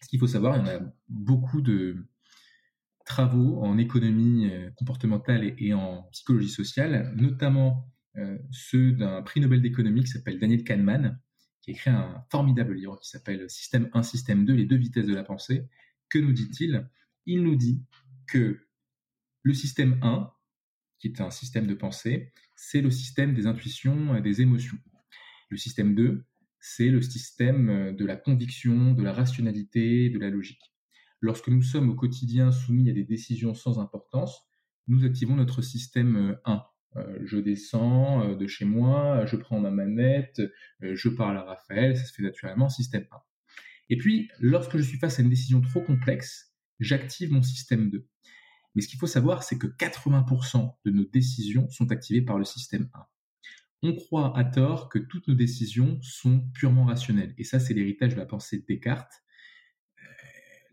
Speaker 2: ce qu'il faut savoir, il y en a beaucoup de travaux en économie comportementale et, en psychologie sociale, notamment ceux d'un prix Nobel d'économie qui s'appelle Daniel Kahneman, qui a écrit un formidable livre qui s'appelle Système 1, Système 2, les deux vitesses de la pensée. Que nous dit-il? Il nous dit que le système 1, qui est un système de pensée, c'est le système des intuitions et des émotions. Le système 2, c'est le système de la conviction, de la rationalité, de la logique. Lorsque nous sommes au quotidien soumis à des décisions sans importance, nous activons notre système 1, euh, je descends euh, de chez moi, je prends ma manette, euh, je parle à Raphaël, ça se fait naturellement, système 1. Et puis, lorsque je suis face à une décision trop complexe, j'active mon système 2. Mais ce qu'il faut savoir, c'est que 80% de nos décisions sont activées par le système 1. On croit à tort que toutes nos décisions sont purement rationnelles. Et ça, c'est l'héritage de la pensée de Descartes.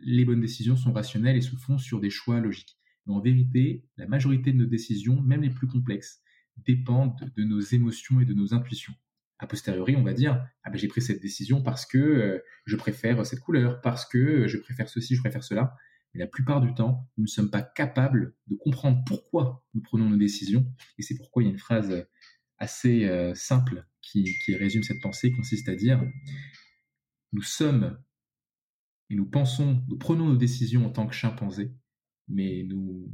Speaker 2: Les bonnes décisions sont rationnelles et se font sur des choix logiques. Mais en vérité, la majorité de nos décisions, même les plus complexes, dépendent de, nos émotions et de nos intuitions. A posteriori, on va dire ah ben j'ai pris cette décision parce que euh, je préfère cette couleur, parce que je préfère ceci, je préfère cela. Mais la plupart du temps, nous ne sommes pas capables de comprendre pourquoi nous prenons nos décisions. Et c'est pourquoi il y a une phrase assez euh, simple qui, qui résume cette pensée, consiste à dire nous sommes et nous pensons, nous prenons nos décisions en tant que chimpanzés, mais nous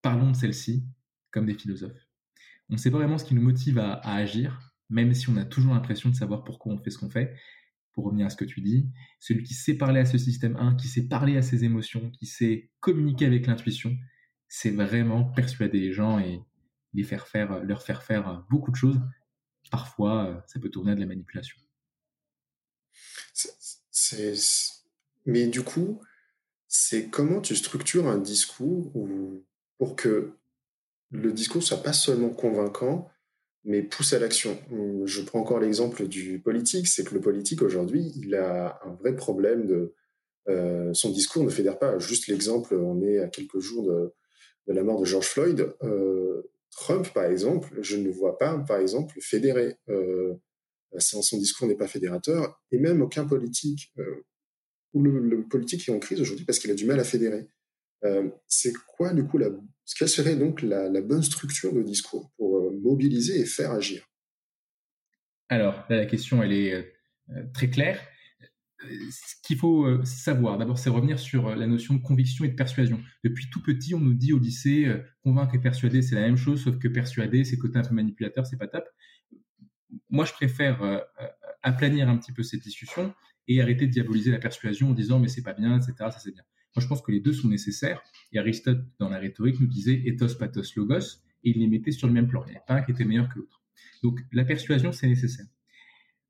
Speaker 2: parlons de celle-ci comme des philosophes. On ne sait pas vraiment ce qui nous motive à, agir, même si on a toujours l'impression de savoir pourquoi on fait ce qu'on fait. Pour revenir à ce que tu dis, celui qui sait parler à ce système 1, qui sait parler à ses émotions, qui sait communiquer avec l'intuition, c'est vraiment persuader les gens et les faire faire, leur faire faire beaucoup de choses. Parfois, ça peut tourner à de la manipulation.
Speaker 1: Mais du coup, c'est comment tu structures un discours pour que le discours soit pas seulement convaincant, mais pousse à l'action. Je prends encore l'exemple du politique, c'est que le politique aujourd'hui, il a un vrai problème de euh, son discours ne fédère pas. Juste l'exemple, on est à quelques jours de, la mort de George Floyd. Euh, Trump, par exemple, je ne vois pas, par exemple, fédérer. Euh, son discours n'est pas fédérateur, et même aucun politique le, politique est en crise aujourd'hui parce qu'il a du mal à fédérer. Euh, c'est quoi, du coup, la, quelle serait donc la, bonne structure de discours pour euh, mobiliser et faire agir?
Speaker 2: Alors, la question, elle est euh, très claire. Ce qu'il faut savoir, d'abord, c'est revenir sur la notion de conviction et de persuasion. Depuis tout petit, on nous dit au lycée, convaincre et persuader, c'est la même chose, sauf que persuader, c'est côté un peu manipulateur, c'est pas top. Moi, je préfère aplanir un petit peu cette discussion et arrêter de diaboliser la persuasion en disant mais c'est pas bien, etc. Ça c'est bien. Moi je pense que les deux sont nécessaires. Et Aristote dans la rhétorique nous disait ethos, pathos, logos, et il les mettait sur le même plan. Il n'y avait pas un qui était meilleur que l'autre. Donc la persuasion c'est nécessaire.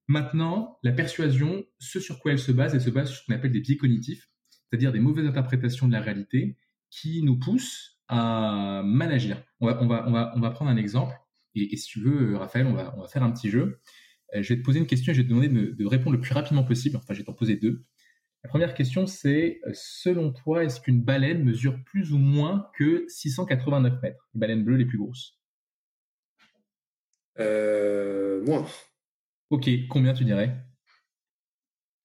Speaker 2: Maintenant, la persuasion, ce sur quoi elle se base, elle se base sur ce qu'on appelle des biais cognitifs, c'est-à-dire des mauvaises interprétations de la réalité qui nous poussent à manager. On va, on va, on va, on va prendre un exemple. Et, et, si tu veux, Raphaël, on va, on va faire un petit jeu. Euh, je vais te poser une question et je vais te demander de, répondre le plus rapidement possible. Enfin, je vais t'en poser deux. La première question, c'est euh, selon toi, est-ce qu'une baleine mesure plus ou moins que 689 mètres? Les baleines bleues les plus grosses
Speaker 1: euh, Moins.
Speaker 2: Ok, combien tu dirais?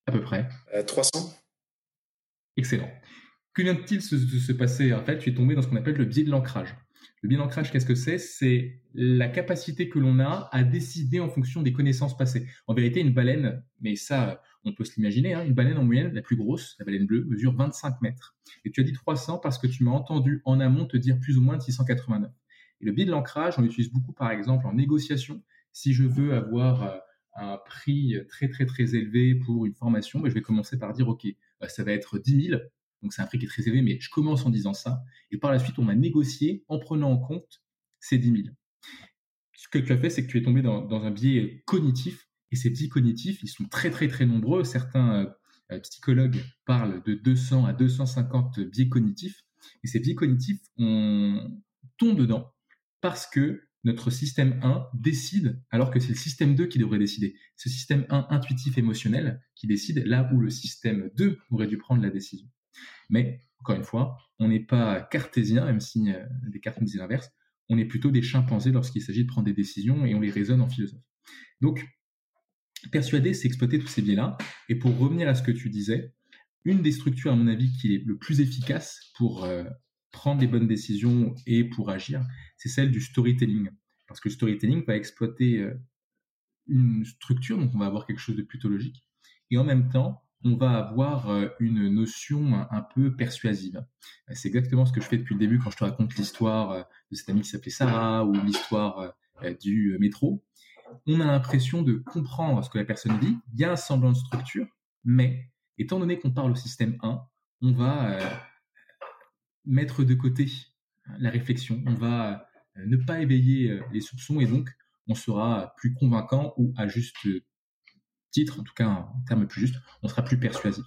Speaker 2: À peu près
Speaker 1: 300.
Speaker 2: Excellent. Que vient-il se, se passer? En fait, tu es tombé dans ce qu'on appelle le biais de l'ancrage. Le biais d'ancrage, qu'est-ce que c'est? C'est la capacité que l'on a à décider en fonction des connaissances passées. En vérité, une baleine, mais ça, on peut se l'imaginer, hein, une baleine en moyenne, la plus grosse, la baleine bleue, mesure 25 mètres. Et tu as dit 300 parce que tu m'as entendu en amont te dire plus ou moins de 689. Et le biais de l'ancrage, on l'utilise beaucoup, par exemple, en négociation. Si je veux avoir euh, un prix très, très, très élevé pour une formation, ben, je vais commencer par dire, OK, bah, ça va être 10 000 donc c'est un prix qui est très élevé, mais je commence en disant ça. Et par la suite, on va négocier en prenant en compte ces 10 000. Ce que tu as fait, c'est que tu es tombé dans, un biais cognitif. Et ces biais cognitifs, ils sont très très très nombreux. Certains euh, psychologues parlent de 200 à 250 biais cognitifs. Et ces biais cognitifs, on tombe dedans parce que notre système 1 décide alors que c'est le système 2 qui devrait décider. Ce système 1 intuitif émotionnel qui décide là où le système 2 aurait dû prendre la décision. Mais, encore une fois, on n'est pas cartésien, même si des euh, nous disent l'inverse, on est plutôt des chimpanzés lorsqu'il s'agit de prendre des décisions et on les raisonne en philosophe. Donc, persuader, c'est exploiter tous ces biais-là. Et pour revenir à ce que tu disais, une des structures, à mon avis, qui est le plus efficace pour euh, prendre les bonnes décisions et pour agir, c'est celle du storytelling. Parce que le storytelling va exploiter euh, une structure, donc on va avoir quelque chose de plutôt logique, et en même temps, on va avoir euh, une notion un peu persuasive. C'est exactement ce que je fais depuis le début quand je te raconte l'histoire euh, de cette amie qui s'appelait Sarah ou l'histoire du métro. On a l'impression de comprendre ce que la personne dit, il y a un semblant de structure, mais étant donné qu'on parle au système 1, on va mettre de côté la réflexion, on va euh, ne pas éveiller euh, les soupçons et donc on sera plus convaincant ou à juste titre, en tout cas en termes plus justes, on sera plus persuasif.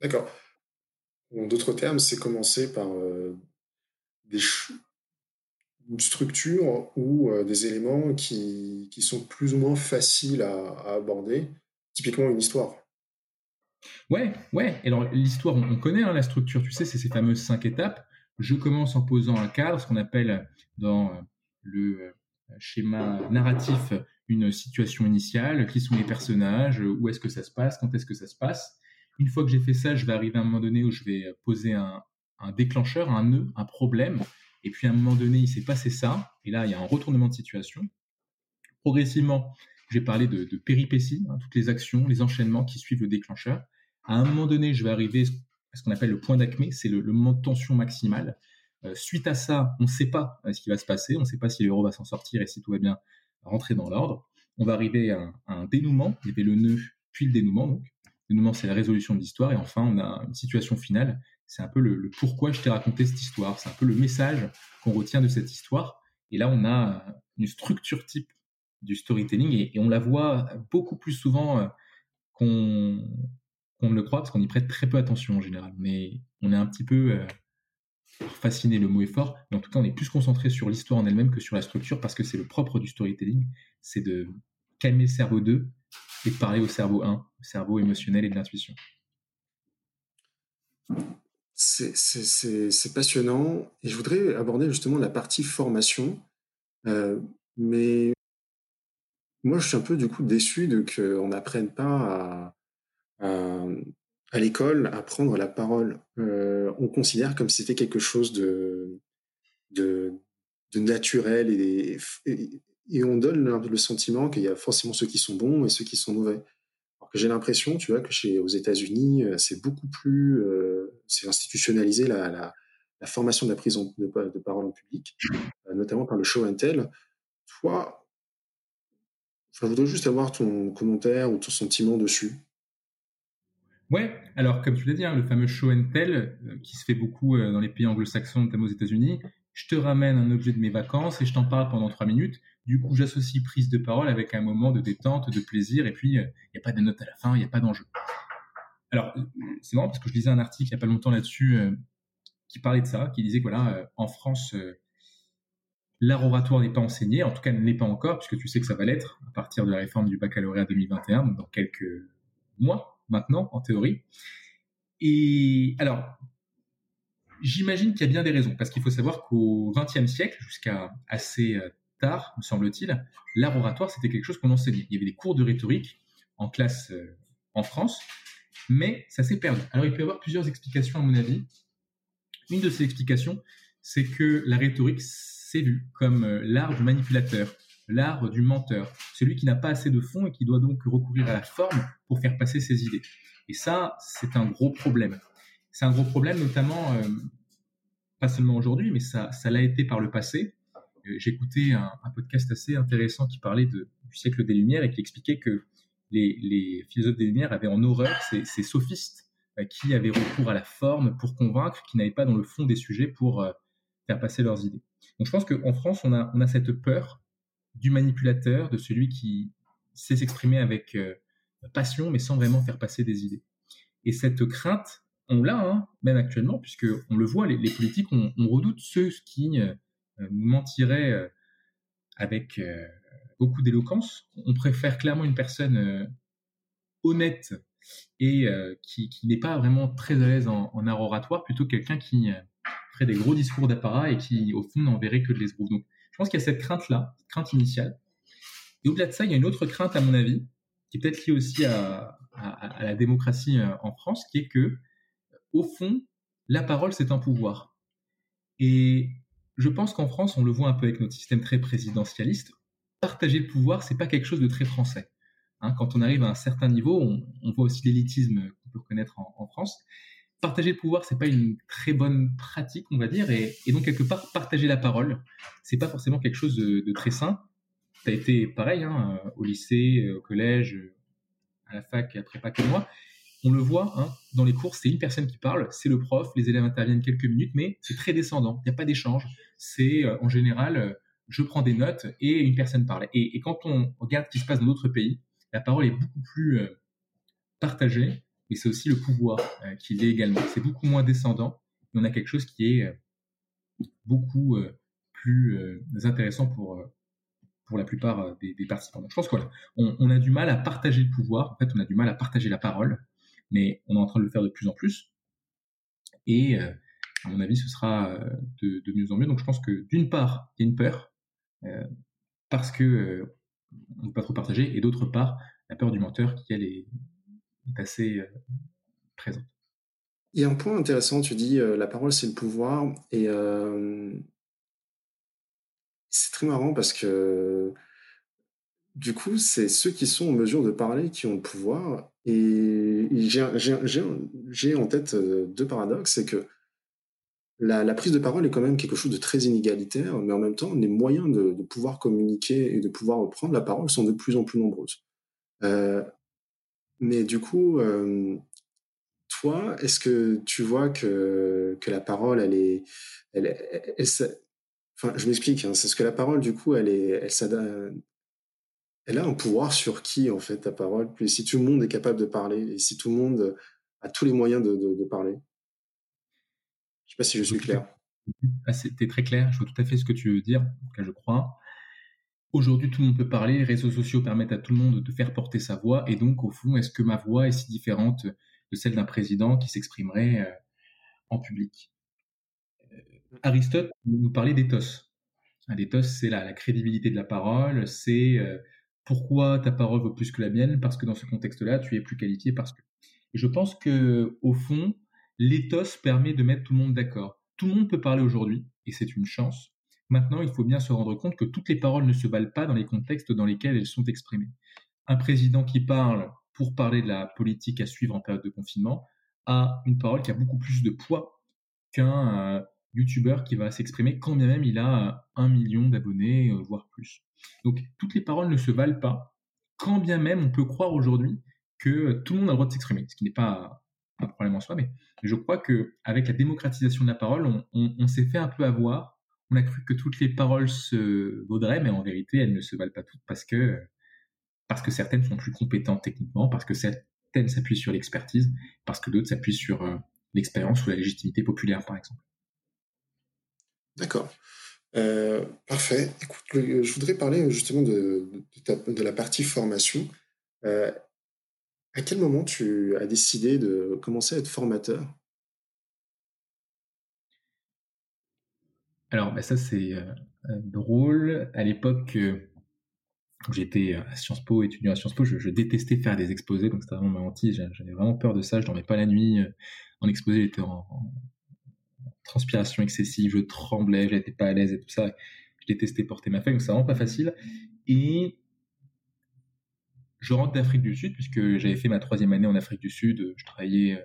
Speaker 1: D'accord. En d'autres termes, c'est commencer par euh, des une structure ou des éléments qui, qui, sont plus ou moins faciles à, aborder, typiquement une histoire.
Speaker 2: Ouais, ouais. alors l'histoire, on, connaît hein, la structure, tu sais, c'est ces fameuses cinq étapes. Je commence en posant un cadre, ce qu'on appelle dans le schéma narratif une situation initiale, qui sont les personnages, où est-ce que ça se passe, quand est-ce que ça se passe. Une fois que j'ai fait ça, je vais arriver à un moment donné où je vais poser un, déclencheur, un nœud, un problème, et puis à un moment donné, il s'est passé ça, et là, il y a un retournement de situation. Progressivement, j'ai parlé de, péripéties, hein, toutes les actions, les enchaînements qui suivent le déclencheur. À un moment donné, je vais arriver à ce qu'on appelle le point d'acmé, c'est le, moment de tension maximale. Euh, suite à ça, on ne sait pas euh, ce qui va se passer, on ne sait pas si l'euro va s'en sortir et si tout va bien rentrer dans l'ordre. On va arriver à un, dénouement, il y avait le nœud puis le dénouement. Donc, le dénouement, c'est la résolution de l'histoire et enfin, on a une situation finale. C'est un peu le, pourquoi je t'ai raconté cette histoire, c'est un peu le message qu'on retient de cette histoire. Et là, on a une structure type du storytelling et, on la voit beaucoup plus souvent euh, qu'on on ne le croit parce qu'on y prête très peu attention en général. Mais on est un petit peu euh, fasciné, le mot est fort, mais en tout cas, on est plus concentré sur l'histoire en elle-même que sur la structure parce que c'est le propre du storytelling, c'est de calmer le cerveau 2 et de parler au cerveau 1, le cerveau émotionnel et de l'intuition.
Speaker 1: C'est passionnant. Et je voudrais aborder justement la partie formation, euh, mais moi je suis un peu du coup déçu de qu'on n'apprenne pas à, à, l'école à prendre la parole. Euh, on considère comme c'était quelque chose de, de, naturel et, on donne le, sentiment qu'il y a forcément ceux qui sont bons et ceux qui sont mauvais. J'ai l'impression, tu vois, que chez aux États-Unis, euh, c'est beaucoup plus, euh, c'est institutionnalisé la, la, formation de la prise de, parole en public, notamment par le show and tell. Toi, je voudrais juste avoir ton commentaire ou ton sentiment dessus.
Speaker 2: Ouais, alors comme tu l'as dit, hein, le fameux show and tell euh, qui se fait beaucoup euh, dans les pays anglo-saxons, notamment aux États-Unis. Je te ramène un objet de mes vacances et je t'en parle pendant trois minutes. Du coup, j'associe prise de parole avec un moment de détente, de plaisir, et puis il euh, n'y a pas de notes à la fin, il n'y a pas d'enjeu. Alors, c'est marrant parce que je lisais un article il n'y a pas longtemps là-dessus qui parlait de ça, qui disait que voilà, en France, l'art oratoire n'est pas enseigné, en tout cas ne l'est pas encore, puisque tu sais que ça va l'être à partir de la réforme du baccalauréat 2021, donc dans quelques mois maintenant, en théorie. Et alors, j'imagine qu'il y a bien des raisons, parce qu'il faut savoir qu'au XXe siècle, jusqu'à assez euh, tard, me semble-t-il, l'art oratoire, c'était quelque chose qu'on enseignait. Il y avait des cours de rhétorique en classe euh, en France, mais ça s'est perdu. Alors, il peut y avoir plusieurs explications, à mon avis. Une de ces explications, c'est que la rhétorique s'est vue comme euh, l'art du manipulateur, l'art du menteur, celui qui n'a pas assez de fond et qui doit donc recourir à la forme pour faire passer ses idées. Et ça, c'est un gros problème. C'est un gros problème notamment, euh, pas seulement aujourd'hui, mais ça, l'a été par le passé. Euh, J'écoutais un, podcast assez intéressant qui parlait de, du siècle des Lumières et qui expliquait que les, philosophes des Lumières avaient en horreur ces, sophistes euh, qui avaient recours à la forme pour convaincre, qui n'avaient pas dans le fond des sujets pour faire passer leurs idées. Donc je pense qu'en France, on a cette peur du manipulateur, de celui qui sait s'exprimer avec euh, passion, mais sans vraiment faire passer des idées. Et cette crainte, on l'a, hein, même actuellement, puisque on le voit, les, politiques, on, redoute ceux qui euh, nous mentiraient euh, avec beaucoup d'éloquence. On préfère clairement une personne honnête et qui, n'est pas vraiment très à l'aise en, art oratoire, plutôt quelqu'un qui ferait des gros discours d'apparat et qui, au fond, n'enverrait que de l'esbrouf. Donc, je pense qu'il y a cette crainte-là, crainte initiale. Et au-delà de ça, il y a une autre crainte, à mon avis, qui est peut-être liée aussi à, la démocratie euh, en France, qui est que, au fond, la parole, c'est un pouvoir. Et je pense qu'en France, on le voit un peu avec notre système très présidentialiste, partager le pouvoir, c'est pas quelque chose de très français. Hein, quand on arrive à un certain niveau, on, voit aussi l'élitisme qu'on peut reconnaître en, France. Partager le pouvoir, c'est pas une très bonne pratique, on va dire, et, donc quelque part partager la parole, c'est pas forcément quelque chose de, très sain. A été pareil hein, au lycée, au collège, à la fac, après pas que moi. On le voit hein, dans les cours, c'est une personne qui parle, c'est le prof, les élèves interviennent quelques minutes, mais c'est très descendant. Il n'y a pas d'échange. C'est euh, en général, euh, je prends des notes et une personne parle. Et, quand on regarde ce qui se passe dans d'autres pays, la parole est beaucoup plus euh, partagée, mais c'est aussi le pouvoir qui l'est également. C'est beaucoup moins descendant. Et on a quelque chose qui est beaucoup plus intéressant pour pour la plupart des, participants. je pense qu'on on, a du mal à partager le pouvoir. En fait, on a du mal à partager la parole mais on est en train de le faire de plus en plus. Et euh, à mon avis, ce sera euh, de, mieux en mieux. Donc je pense que d'une part, il y a une peur, euh, parce que on ne peut pas trop partager, et d'autre part, la peur du menteur qui, elle, est, assez présente.
Speaker 1: Il y a un point intéressant, tu dis la parole c'est le pouvoir, et c'est très marrant parce que du coup, c'est ceux qui sont en mesure de parler qui ont le pouvoir. Et j'ai en tête euh, deux paradoxes. C'est que la, prise de parole est quand même quelque chose de très inégalitaire, mais en même temps, les moyens de, pouvoir communiquer et de pouvoir prendre la parole sont de plus en plus nombreuses. Euh, mais du coup, euh, toi, est-ce que tu vois que, que la parole, elle est... Elle, enfin, je m'explique, hein, c'est ce que la parole, du coup, elle, est, elle, elle a un pouvoir sur qui, en fait, ta parole? Puis si tout le monde est capable de parler, et si tout le monde a tous les moyens de, parler? Je sais pas si je suis clair.
Speaker 2: Ah, C'était très clair, je vois tout à fait ce que tu veux dire, en tout cas je crois. Aujourd'hui, tout le monde peut parler, les réseaux sociaux permettent à tout le monde de faire porter sa voix, et donc, au fond, est-ce que ma voix est si différente de celle d'un président qui s'exprimerait euh, en public? Euh, Aristote nous parlait d'éthos. L'éthos, c'est la, crédibilité de la parole, c'est euh, pourquoi ta parole vaut plus que la mienne? Parce que dans ce contexte-là, tu es plus qualifié parce que. Et je pense que au fond, l'éthos permet de mettre tout le monde d'accord. Tout le monde peut parler aujourd'hui, et c'est une chance. Maintenant, il faut bien se rendre compte que toutes les paroles ne se valent pas dans les contextes dans lesquels elles sont exprimées. Un président qui parle pour parler de la politique à suivre en période de confinement a une parole qui a beaucoup plus de poids qu'un euh, youtubeur qui va s'exprimer quand bien même il a un million d'abonnés, euh, voire plus. Donc toutes les paroles ne se valent pas, quand bien même on peut croire aujourd'hui que tout le monde a le droit de s'exprimer, ce qui n'est pas un problème en soi, mais je crois que avec la démocratisation de la parole, on, s'est fait un peu avoir. On a cru que toutes les paroles se vaudraient, mais en vérité, elles ne se valent pas toutes parce que parce que certaines sont plus compétentes techniquement, parce que certaines s'appuient sur l'expertise, parce que d'autres s'appuient sur euh, l'expérience ou la légitimité populaire, par exemple.
Speaker 1: D'accord. Euh, parfait. Écoute, je voudrais parler justement de, de, la partie formation. Euh, à quel moment tu as décidé de commencer à être formateur?
Speaker 2: Alors, bah, ça c'est euh, drôle. À l'époque, j'étais à Sciences Po, étudiant à Sciences Po, je, détestais faire des exposés, donc c'était vraiment ma hantise. J'avais vraiment peur de ça. Je dormais pas la nuit. En exposé, j'étais en, transpiration excessive, je tremblais, j'étais pas à l'aise et tout ça. Je détestais porter ma feuille, donc c'est vraiment pas facile. Et je rentre d'Afrique du Sud, puisque j'avais fait ma troisième année en Afrique du Sud. Je travaillais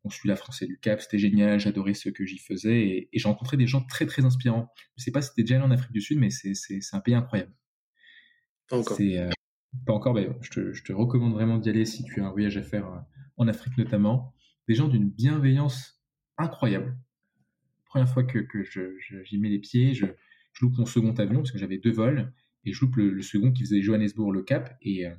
Speaker 2: euh, consulat français du Cap, c'était génial, j'adorais ce que j'y faisais, et, j'ai rencontré des gens très très inspirants. Je sais pas si c'était déjà allé en Afrique du Sud, mais c'est un pays incroyable.
Speaker 1: Pas encore.
Speaker 2: Euh, pas encore, mais je te, je te recommande vraiment d'y aller si tu as un voyage à faire euh, en Afrique notamment. Des gens d'une bienveillance incroyable première fois que, que j'y mets les pieds, je, je, loupe mon second avion parce que j'avais deux vols et je loupe le, second qui faisait Johannesburg-le Cap et euh,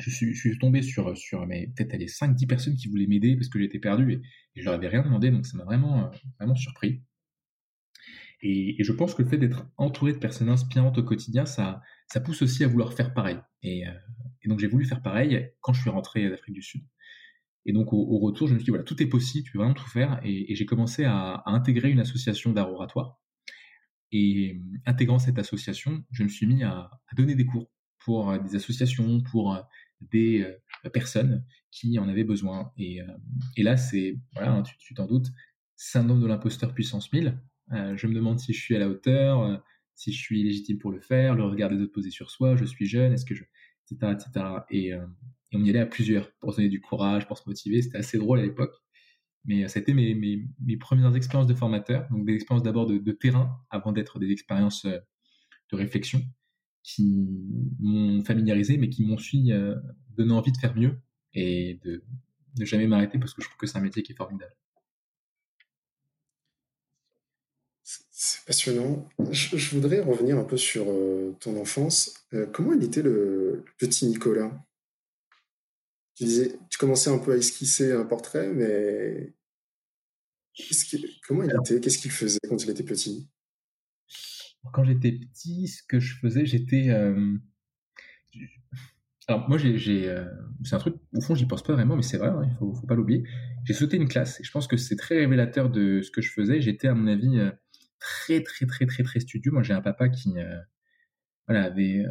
Speaker 2: je, suis, je tombé sur, sur peut-être les 5-10 personnes qui voulaient m'aider parce que j'étais perdu et, je leur avais rien demandé donc ça m'a vraiment, euh, vraiment surpris. Et, et, je pense que le fait d'être entouré de personnes inspirantes au quotidien, ça, ça pousse aussi à vouloir faire pareil. Et, euh, et donc j'ai voulu faire pareil quand je suis rentré d'Afrique du Sud. Et donc au, retour, je me suis dit, voilà, tout est possible, tu peux vraiment tout faire. Et, j'ai commencé à, intégrer une association d'art oratoire. Et euh, intégrant cette association, je me suis mis à, donner des cours pour des associations, pour des personnes qui en avaient besoin. Et, là, c'est, voilà, hein, tu t'en doutes, syndrome de l'imposteur puissance 1000. je me demande si je suis à la hauteur, si je suis légitime pour le faire, le regard des autres posé sur soi, je suis jeune, est-ce que je, etc., etc. Et, et on y allait à plusieurs pour se donner du courage, pour se motiver. C'était assez drôle à l'époque. Mais été mes, mes, mes, premières expériences de formateur, donc des expériences d'abord de, terrain avant d'être des expériences de réflexion qui m'ont familiarisé, mais qui m'ont aussi euh, donné envie de faire mieux et de ne jamais m'arrêter parce que je trouve que c'est un métier qui est formidable.
Speaker 3: C'est passionnant. Je, voudrais revenir un peu sur euh, ton enfance. Euh, comment il était le, petit Nicolas? Tu, disais, tu commençais un peu à esquisser un portrait, mais comment il était? Qu'est-ce qu'il faisait quand il était petit?
Speaker 2: Quand j'étais petit, ce que je faisais, j'étais. Euh, alors moi, j'ai, euh, c'est un truc au fond, j'y pense pas vraiment, mais c'est vrai, hein, il faut, faut pas l'oublier. J'ai sauté une classe et je pense que c'est très révélateur de ce que je faisais. J'étais à mon avis euh, très très très très très studieux. Moi, j'ai un papa qui voilà avait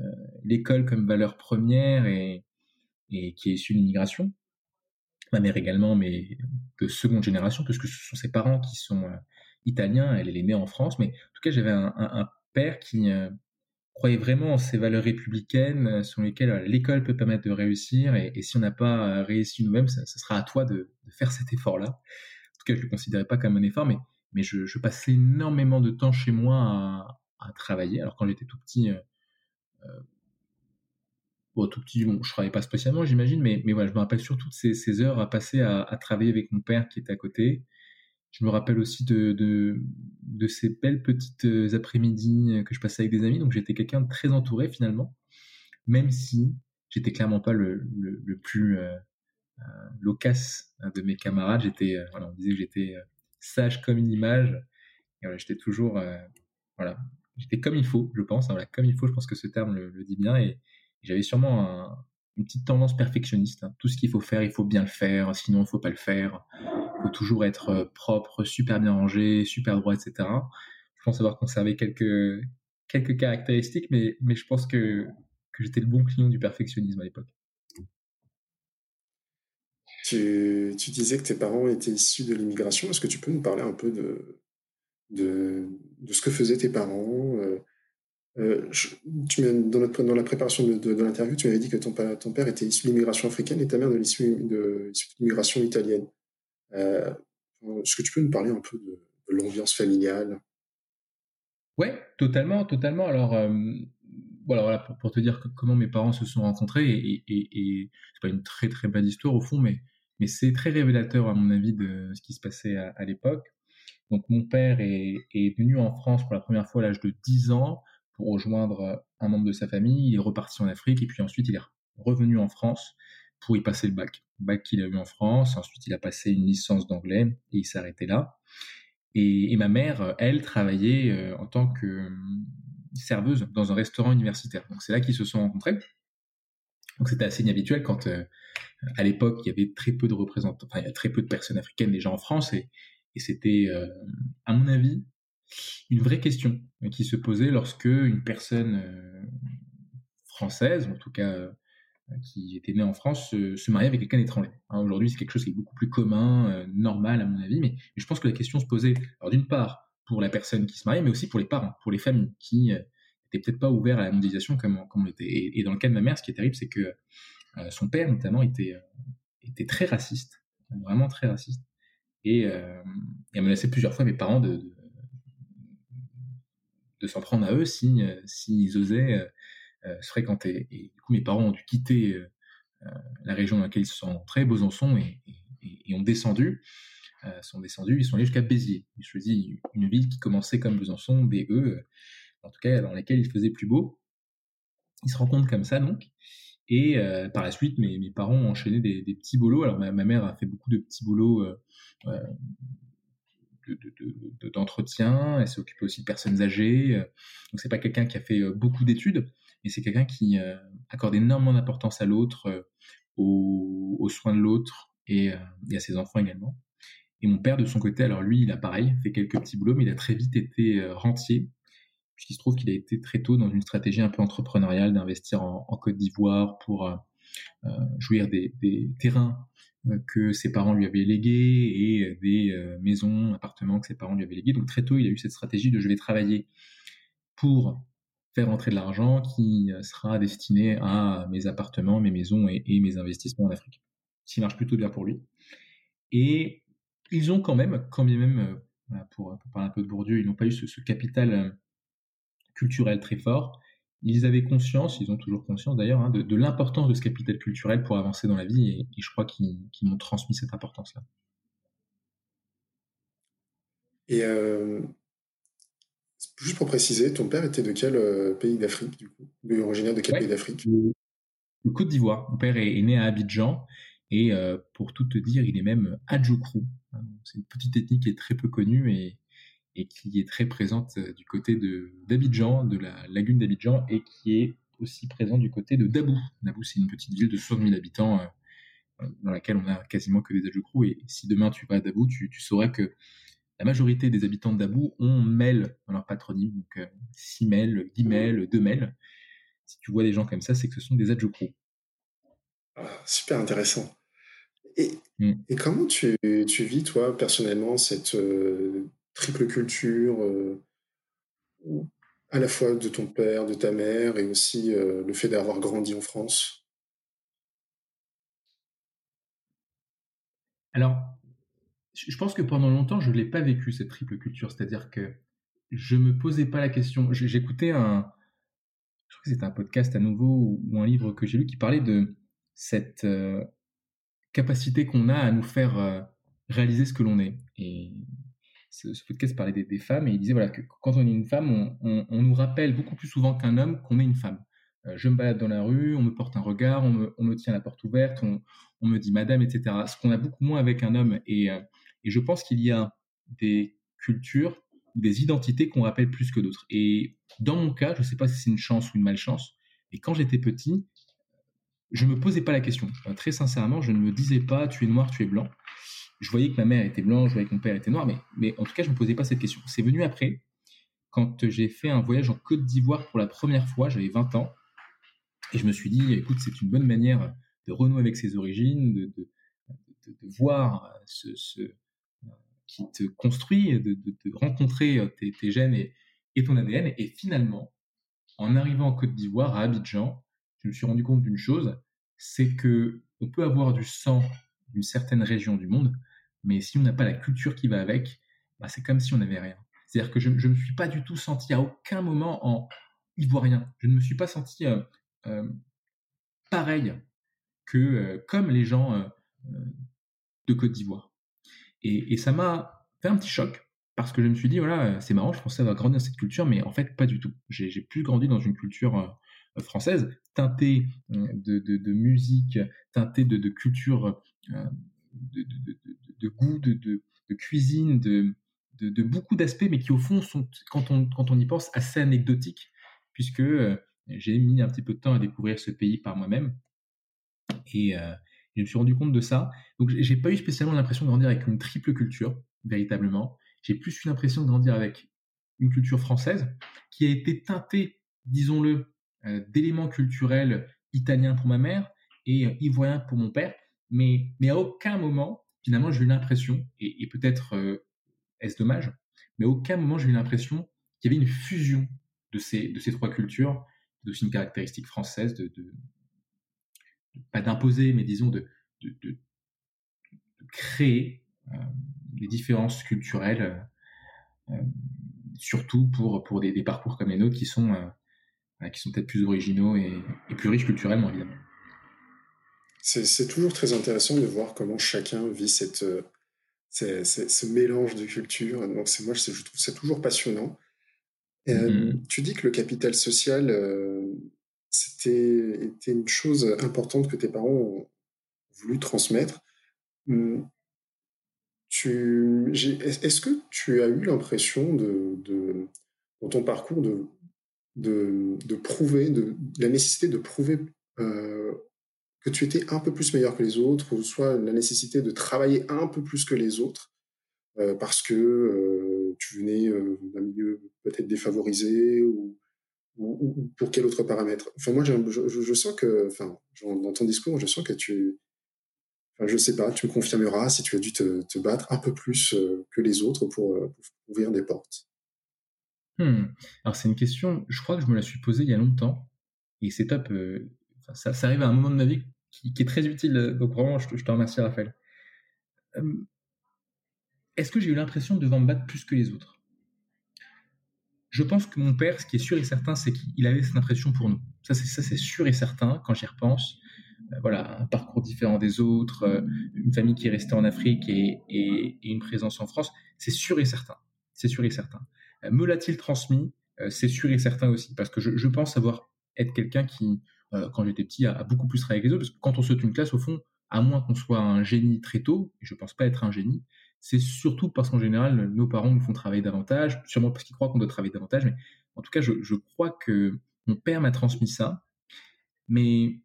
Speaker 2: l'école comme valeur première et et qui est issu de l'immigration. Ma mère également, mais de seconde génération, puisque ce sont ses parents qui sont italiens. Elle, est née en France, mais en tout cas, j'avais un, père qui euh, croyait vraiment en ces valeurs républicaines euh, sur lesquelles euh, l'école peut permettre de réussir. Et, si on n'a pas réussi nous-mêmes, ce sera à toi de, faire cet effort-là. En tout cas, je ne le considérais pas comme un effort, mais, mais je, passais énormément de temps chez moi à, travailler. Alors quand j'étais tout petit, bon, tout petit, bon, je travaillais pas spécialement, j'imagine, mais, mais je me rappelle surtout de ces, ces heures à passer à, à, travailler avec mon père qui était à côté, je me rappelle aussi de, de, ces belles petites euh, après-midi euh, que je passais avec des amis. Donc j'étais quelqu'un de très entouré finalement, même si j'étais clairement pas le, le, plus euh, euh loquace hein, de mes camarades. J'étais, voilà, on disait que j'étais sage comme une image. Et j'étais toujours, voilà, j'étais comme il faut, je pense. Hein, comme il faut, je pense que ce terme le, dit bien. Et, j'avais sûrement un, une petite tendance perfectionniste. Hein. Tout ce qu'il faut faire, il faut bien le faire, sinon il faut pas le faire faut toujours être euh, propre, super bien rangé, super droit, etc. Je pense avoir conservé quelques, quelques caractéristiques, mais, mais je pense que, que j'étais le bon client du perfectionnisme à l'époque.
Speaker 3: Tu, tu, disais que tes parents étaient issus de l'immigration. Est-ce que tu peux nous parler un peu de, de, de ce que faisaient tes parents euh, euh tu, dans, dans la préparation de, l'interview, tu m'avais dit que ton père était issu de l'immigration africaine et ta mère de l'immigration italienne. Euh, est-ce que tu peux nous parler un peu de, l'ambiance familiale?
Speaker 2: Ouais, totalement, totalement. Alors, euh, voilà, pour, te dire comment mes parents se sont rencontrés, et, et, c'est pas une très très belle histoire au fond, mais, mais c'est très révélateur à mon avis de ce qui se passait à, l'époque. Donc mon père est, est, venu en France pour la première fois à l'âge de 10 ans pour rejoindre un membre de sa famille. Il est reparti en Afrique et puis ensuite il est revenu en France pour y passer le bac. Bac qu'il a eu en France, ensuite il a passé une licence d'anglais et il arrêté là. Et, ma mère, elle, travaillait euh, en tant que euh, serveuse dans un restaurant universitaire. Donc c'est là qu'ils se sont rencontrés. Donc c'était assez inhabituel quand, euh, à l'époque, il y avait très peu de représentants, enfin il y a très peu de personnes africaines déjà en France et, et c'était, à mon avis, une vraie question qui se posait lorsque une personne française, en tout cas qui était né en France se, marier avec quelqu'un d'étranger. Hein, aujourd'hui, c'est quelque chose qui est beaucoup plus commun, euh, normal à mon avis, mais, je pense que la question se posait, alors d'une part, pour la personne qui se mariait, mais aussi pour les parents, pour les familles, qui n'étaient euh, peut-être pas ouverts à la mondialisation comme, on était. Et, dans le cas de ma mère, ce qui est terrible, c'est que euh, son père, notamment, était, très raciste, vraiment très raciste, et, a menacé plusieurs fois mes parents de, s'en prendre à eux s'ils si, osaient euh, se fréquentaient. Et du coup, mes parents ont dû quitter euh, euh, la région dans laquelle ils sont rencontrés, Besançon, et, ont descendu. sont descendus, ils sont allés jusqu'à Béziers. Ils choisi une ville qui commençait comme Besançon, BE, en tout cas dans laquelle il faisait plus beau. Ils se rencontrent comme ça donc. Et par la suite, mes, parents ont enchaîné des, petits boulots. Alors ma, mère a fait beaucoup de petits boulots euh, d'entretien. De, de, Elle s'est occupée aussi de personnes âgées. Donc c'est pas quelqu'un qui a fait beaucoup d'études, et c'est quelqu'un qui euh, accorde énormément d'importance à l'autre, euh, aux, soins de l'autre et, euh, et, à ses enfants également. Et mon père, de son côté, alors lui, il a pareil, fait quelques petits boulots, mais il a très vite été rentier, puisqu'il se trouve qu'il a été très tôt dans une stratégie un peu entrepreneuriale d'investir en, Côte d'Ivoire pour jouir des terrains que ses parents lui avaient légués et des maisons, appartements que ses parents lui avaient légués. Donc très tôt, il a eu cette stratégie de je vais travailler pour faire entrer de l'argent qui sera destiné à mes appartements, mes maisons et, mes investissements en Afrique. Ce qui marche plutôt bien pour lui. Et ils ont quand même, quand bien même, pour, parler un peu de Bourdieu, ils n'ont pas eu ce, capital culturel très fort. Ils avaient conscience, ils ont toujours conscience d'ailleurs, hein, de, l'importance de ce capital culturel pour avancer dans la vie, et, je crois qu'ils m'ont transmis cette importance-là.
Speaker 1: Et euh, juste pour préciser, ton père était de quel euh, pays d'Afrique, du coup? Originaire de quel pays d'Afrique?
Speaker 2: Le Côte d'Ivoire. Mon père est, né à Abidjan, et euh, pour tout te dire, il est même Adjoukrou. C'est une petite ethnie qui est très peu connue et, et qui est très présente euh, du côté de d'Abidjan, de la lagune d'Abidjan, et qui est aussi présente du côté de Dabou. Dabou, c'est une petite ville de 60 000 habitants dans laquelle on a quasiment que des Adjoukrou. Et si demain tu vas à Dabou, tu, tu sauras que la majorité des habitants Dabou ont Mel dans leur patronyme, donc euh, 6 Mel, 10 Mel, 2 Mel. Si tu vois des gens comme ça, c'est que ce sont des Adjoukrou.
Speaker 1: Ah, super intéressant. Et, mm. et comment tu, tu, vis, toi, personnellement, cette euh, triple culture, euh, à la fois de ton père, de ta mère, et aussi euh, le fait d'avoir grandi en France?
Speaker 2: Alors, je pense que pendant longtemps, je ne l'ai pas vécu, cette triple culture. C'est-à-dire que je me posais pas la question. J'écoutais un, je crois que c'était un podcast à nouveau ou un livre que j'ai lu qui parlait de cette euh, capacité qu'on a à nous faire euh, réaliser ce que l'on est. Et ce, podcast parlait des, femmes et il disait voilà que quand on est une femme, on, nous rappelle beaucoup plus souvent qu'un homme qu'on est une femme. Euh, je me balade dans la rue, on me porte un regard, on me, on me tient la porte ouverte, on, me dit madame, etc. Ce qu'on a beaucoup moins avec un homme et et je pense qu'il y a des cultures, des identités qu'on rappelle plus que d'autres. Et dans mon cas, je ne sais pas si c'est une chance ou une malchance, et quand j'étais petit, je ne me posais pas la question. très sincèrement, je ne me disais pas tu es noir, tu es blanc. Je voyais que ma mère était blanche, je voyais que mon père était noir, mais, mais en tout cas, je ne me posais pas cette question. C'est venu après, quand j'ai fait un voyage en Côte d'Ivoire pour la première fois, j'avais 20 ans, et je me suis dit, écoute, c'est une bonne manière de renouer avec ses origines, de, de, voir ce, te construit, de, rencontrer euh, tes, gènes et, ton ADN. Et finalement, en arrivant en Côte d'Ivoire, à Abidjan, je me suis rendu compte d'une chose, c'est que on peut avoir du sang d'une certaine région du monde, mais si on n'a pas la culture qui va avec, bah c'est comme si on n'avait rien. C'est-à-dire que je ne me suis pas du tout senti à aucun moment en ivoirien. Je ne me suis pas senti euh, euh, pareil que comme les gens de Côte d'Ivoire. Et, ça m'a fait un petit choc parce que je me suis dit, voilà, c'est marrant, je pensais avoir grandi dans cette culture, mais en fait, pas du tout. J'ai plus grandi dans une culture euh, française, teintée euh, de, musique, teintée de, culture, euh, de, goût, de, cuisine, de, beaucoup d'aspects, mais qui au fond sont, quand on, quand on y pense, assez anecdotiques, puisque j'ai mis un petit peu de temps à découvrir ce pays par moi-même. Et, je me suis rendu compte de ça. Donc, j'ai pas eu spécialement l'impression de grandir avec une triple culture, véritablement. J'ai plus eu l'impression de grandir avec une culture française qui a été teintée, disons-le, euh, d'éléments culturels italiens pour ma mère et euh, ivoiriens pour mon père. Mais, mais à aucun moment, finalement, j'ai eu l'impression, et, peut-être euh, est-ce dommage, mais à aucun moment j'ai eu l'impression qu'il y avait une fusion de ces, de ces trois cultures. C'est aussi une caractéristique française pas d'imposer, mais disons de, de, créer euh, des différences culturelles, euh, euh, surtout pour, pour des, parcours comme les nôtres qui sont, qui sont peut-être plus originaux et, plus riches culturellement, évidemment.
Speaker 1: C'est toujours très intéressant de voir comment chacun vit cette, ce mélange de cultures. Donc moi, je trouve ça toujours passionnant. Mm-hmm. Tu dis que le capital social, c'était était une chose importante que tes parents ont voulu transmettre. Hum, est-ce que tu as eu l'impression de, dans ton parcours de prouver, de, la nécessité de prouver euh, que tu étais un peu plus meilleur que les autres, ou soit la nécessité de travailler un peu plus que les autres, euh, parce que euh, tu venais d'un milieu peut-être défavorisé, ou
Speaker 3: ou, pour quel autre paramètre Enfin, moi, je, sens que, enfin, dans ton discours, je sens que tu, enfin, je sais pas, tu me confirmeras si tu as dû te, battre un peu plus euh, que les autres pour, euh, ouvrir des portes.
Speaker 2: Hmm. Alors, c'est une question, je crois que je me la suis posée il y a longtemps, et c'est top. Euh, ça, arrive à un moment de ma vie qui, est très utile, donc vraiment, je, te remercie, Raphaël. Est-ce que j'ai eu l'impression de devoir me battre plus que les autres? Je pense que mon père, ce qui est sûr et certain, c'est qu'il avait cette impression pour nous. Ça, c'est ça, c'est sûr et certain quand j'y repense. Euh, voilà, un parcours différent des autres, euh, une famille qui est restée en Afrique et, une présence en France, c'est sûr et certain. C'est sûr et certain. Euh, me l'a-t-il transmis? C'est sûr et certain aussi, parce que je, pense avoir être quelqu'un qui, quand j'étais petit, a, beaucoup plus travaillé avec les autres. Parce que quand on saute une classe, au fond, à moins qu'on soit un génie très tôt, et je pense pas être un génie, c'est surtout parce qu'en général, nos parents nous font travailler davantage, sûrement parce qu'ils croient qu'on doit travailler davantage, mais en tout cas, je, crois que mon père m'a transmis ça. Mais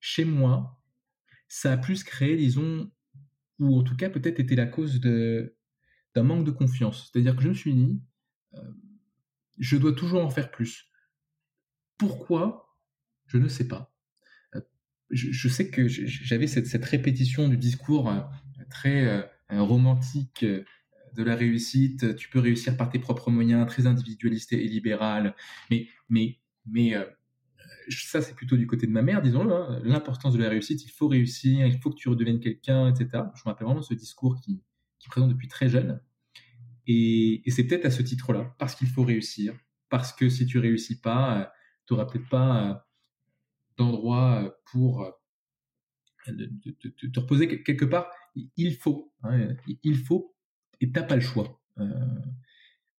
Speaker 2: chez moi, ça a plus créé, disons, ou en tout cas peut-être été la cause d'un manque de confiance. C'est-à-dire que je me suis dit, euh, je dois toujours en faire plus. Pourquoi? Je ne sais pas. Euh, je, sais que j'avais cette, répétition du discours euh, très euh, romantique euh, de la réussite. Tu peux réussir par tes propres moyens, très individualiste et libéral. Mais, mais, mais euh, ça, c'est plutôt du côté de ma mère, disons-le. Hein. L'importance de la réussite, il faut réussir, il faut que tu redeviennes quelqu'un, etc. Je me rappelle vraiment ce discours qui, qui présente depuis très jeune. Et, et c'est peut-être à ce titre-là, parce qu'il faut réussir, parce que si tu réussis pas, tu n'auras peut-être pas d'endroit pour te, te, reposer quelque part il faut, hein, il faut, et t'as pas le choix. Euh,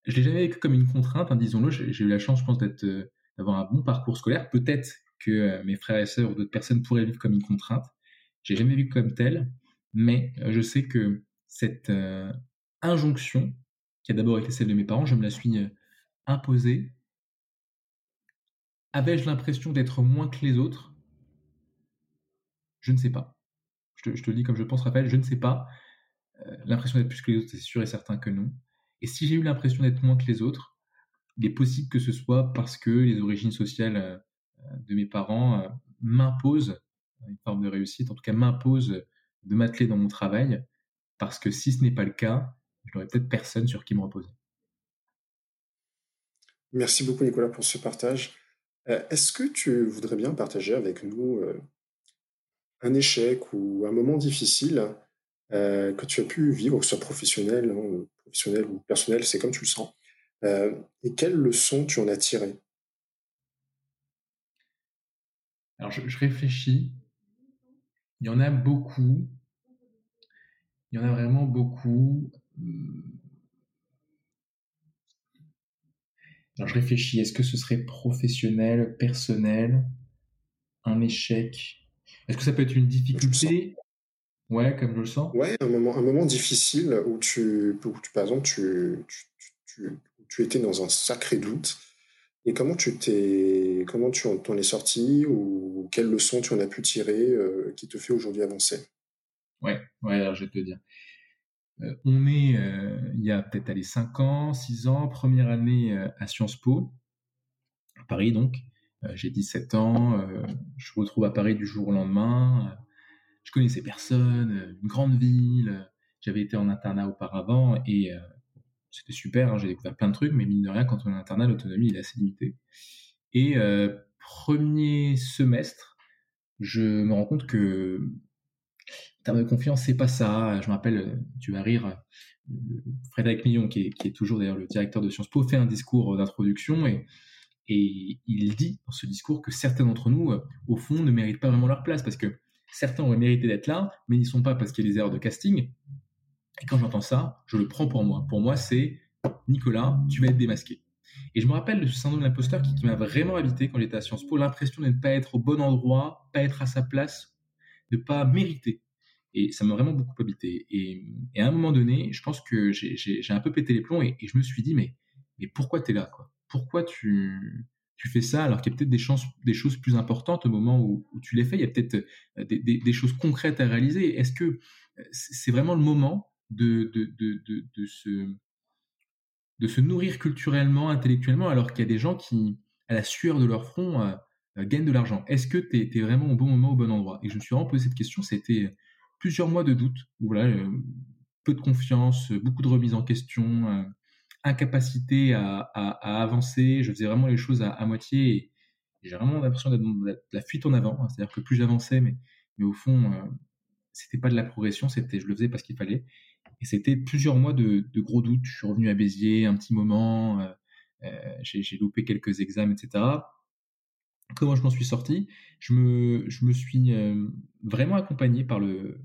Speaker 2: je l'ai jamais vécu comme une contrainte, hein, disons-le. J'ai eu la chance, je pense, d'être, euh, d'avoir un bon parcours scolaire. Peut-être que euh, mes frères et sœurs ou d'autres personnes pourraient vivre comme une contrainte. J'ai jamais vu comme tel, mais euh, je sais que cette injonction, qui a d'abord été celle de mes parents, je me la suis imposée. Avais-je l'impression d'être moins que les autres? Je ne sais pas. Je te, le dis comme je pense, Raphaël, je ne sais pas. Euh, l'impression d'être plus que les autres, c'est sûr et certain que non. Et si j'ai eu l'impression d'être moins que les autres, il est possible que ce soit parce que les origines sociales euh, de mes parents euh, m'imposent une forme de réussite, en tout cas m'imposent de m'atteler dans mon travail, parce que si ce n'est pas le cas, je n'aurais peut-être personne sur qui me reposer.
Speaker 3: Merci beaucoup Nicolas pour ce partage. Est-ce que tu voudrais bien partager avec nous un échec ou un moment difficile euh, que tu as pu vivre, que ce soit professionnel, hein, professionnel ou personnel, c'est comme tu le sens. Euh, et quelles leçons tu en as tirées?
Speaker 2: Alors, je, réfléchis. Il y en a beaucoup. Il y en a vraiment beaucoup. Alors, je réfléchis. Est-ce que ce serait professionnel, personnel, un échec? Est-ce que ça peut être une difficulté? Ouais, comme je le sens.
Speaker 3: Ouais, un moment, un moment difficile où tu, par exemple, tu, tu, étais dans un sacré doute. Et comment tu t'es, comment tu en, es sorti ou quelles leçons tu en as pu tirer euh, qui te fait aujourd'hui avancer?
Speaker 2: Ouais, ouais, alors je vais te dire. Euh, on est, euh, il y a peut-être allé 5 ans, 6 ans, première année à Sciences Po, à Paris donc. Euh, j'ai 17 ans, euh, je me retrouve à Paris du jour au lendemain. Euh, je connaissais personne, une grande ville. J'avais été en internat auparavant et c'était super. Hein, j'ai découvert plein de trucs, mais mine de rien, quand on est en internat, l'autonomie est assez limitée. Et premier semestre, je me rends compte que en termes de confiance, c'est pas ça. Je me rappelle, tu vas rire, Frédéric Millon, qui est, qui est toujours d'ailleurs le directeur de Sciences Po, fait un discours d'introduction et et il dit dans ce discours que certains d'entre nous, euh, au fond, ne méritent pas vraiment leur place parce que certains auraient mérité d'être là, mais n'y sont pas parce qu'il y a des erreurs de casting. Et quand j'entends ça, je le prends pour moi. Pour moi, c'est Nicolas, tu vas être démasqué. Et je me rappelle de ce syndrome de qui, m'a vraiment habité quand j'étais à Sciences Po, l'impression de ne pas être au bon endroit, pas être à sa place, de pas mériter. Et ça m'a vraiment beaucoup habité. Et, à un moment donné, je pense que j'ai un peu pété les plombs et, je me suis dit, mais, mais pourquoi tu es là quoi? Pourquoi tu, fais ça alors qu'il y a peut-être des, choses plus importantes au moment où, tu les fais? Il y a peut-être euh, des, choses concrètes à réaliser. Est-ce que euh, c'est vraiment le moment de, se, nourrir culturellement, intellectuellement, alors qu'il y a des gens qui, à la sueur de leur front, euh, gagnent de l'argent? Est-ce que tu es, vraiment au bon moment, au bon endroit? Et je me suis vraiment posé cette question, c'était plusieurs mois de doute, voilà, peu de confiance, beaucoup de remise en question, incapacité à, avancer, je faisais vraiment les choses à, moitié, et j'ai vraiment l'impression d'être dans la, fuite en avant, hein. c'est-à-dire que plus j'avançais, mais, au fond, c'était pas de la progression, c'était je le faisais parce qu'il fallait. Et c'était plusieurs mois de, gros doutes. Je suis revenu à Béziers un petit moment, euh, euh, j'ai loupé quelques examens, etc. Comment je m'en suis sorti? Je me, suis euh, vraiment accompagné par le,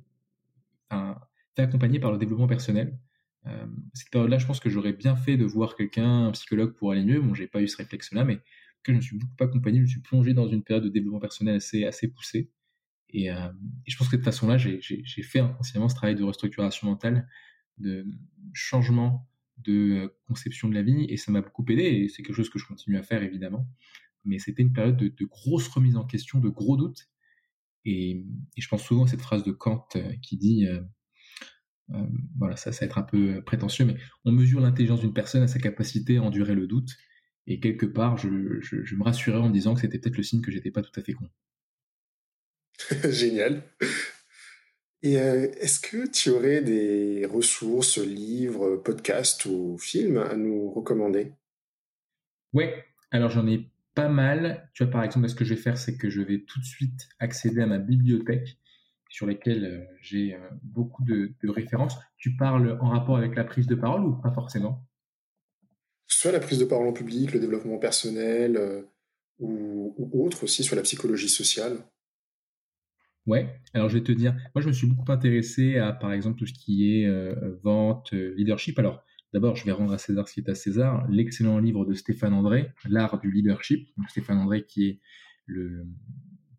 Speaker 2: accompagner par le développement personnel. Cette période-là, je pense que j'aurais bien fait de voir quelqu'un, un psychologue, pour aller mieux. Bon, j'ai pas eu ce réflexe-là, mais que je me suis beaucoup accompagné. Je me suis plongé dans une période de développement personnel assez, assez poussée. Et, euh, je pense que de toute façon-là, j'ai fait inconsciemment ce travail de restructuration mentale, de changement de euh, conception de la vie, et ça m'a beaucoup aidé, et c'est quelque chose que je continue à faire évidemment. Mais c'était une période de, de grosse remise en question, de gros doutes. Et, et, je pense souvent à cette phrase de Kant euh, qui dit, euh, euh, voilà, ça, ça va être un peu prétentieux, mais on mesure l'intelligence d'une personne à sa capacité à endurer le doute. Et quelque part, je, je, je me rassurais en me disant que c'était peut-être le signe que j'étais pas tout à fait con.
Speaker 3: Génial. Et euh, est-ce que tu aurais des ressources, livres, podcasts ou films à nous recommander?
Speaker 2: Oui, alors j'en ai pas mal. Tu vois, par exemple, ce que je vais faire, c'est que je vais tout de suite accéder à ma bibliothèque sur laquelle euh, j'ai euh, beaucoup de, références. Tu parles en rapport avec la prise de parole ou pas forcément?
Speaker 3: Soit la prise de parole en public, le développement personnel ou, ou autre aussi, sur la psychologie sociale.
Speaker 2: Ouais, alors je vais te dire, moi je me suis beaucoup intéressé à par exemple tout ce qui est euh, vente, euh, leadership. Alors d'abord, je vais rendre à César ce qui est à César, l'excellent livre de Stéphane André, L'art du leadership. Donc, Stéphane André qui est le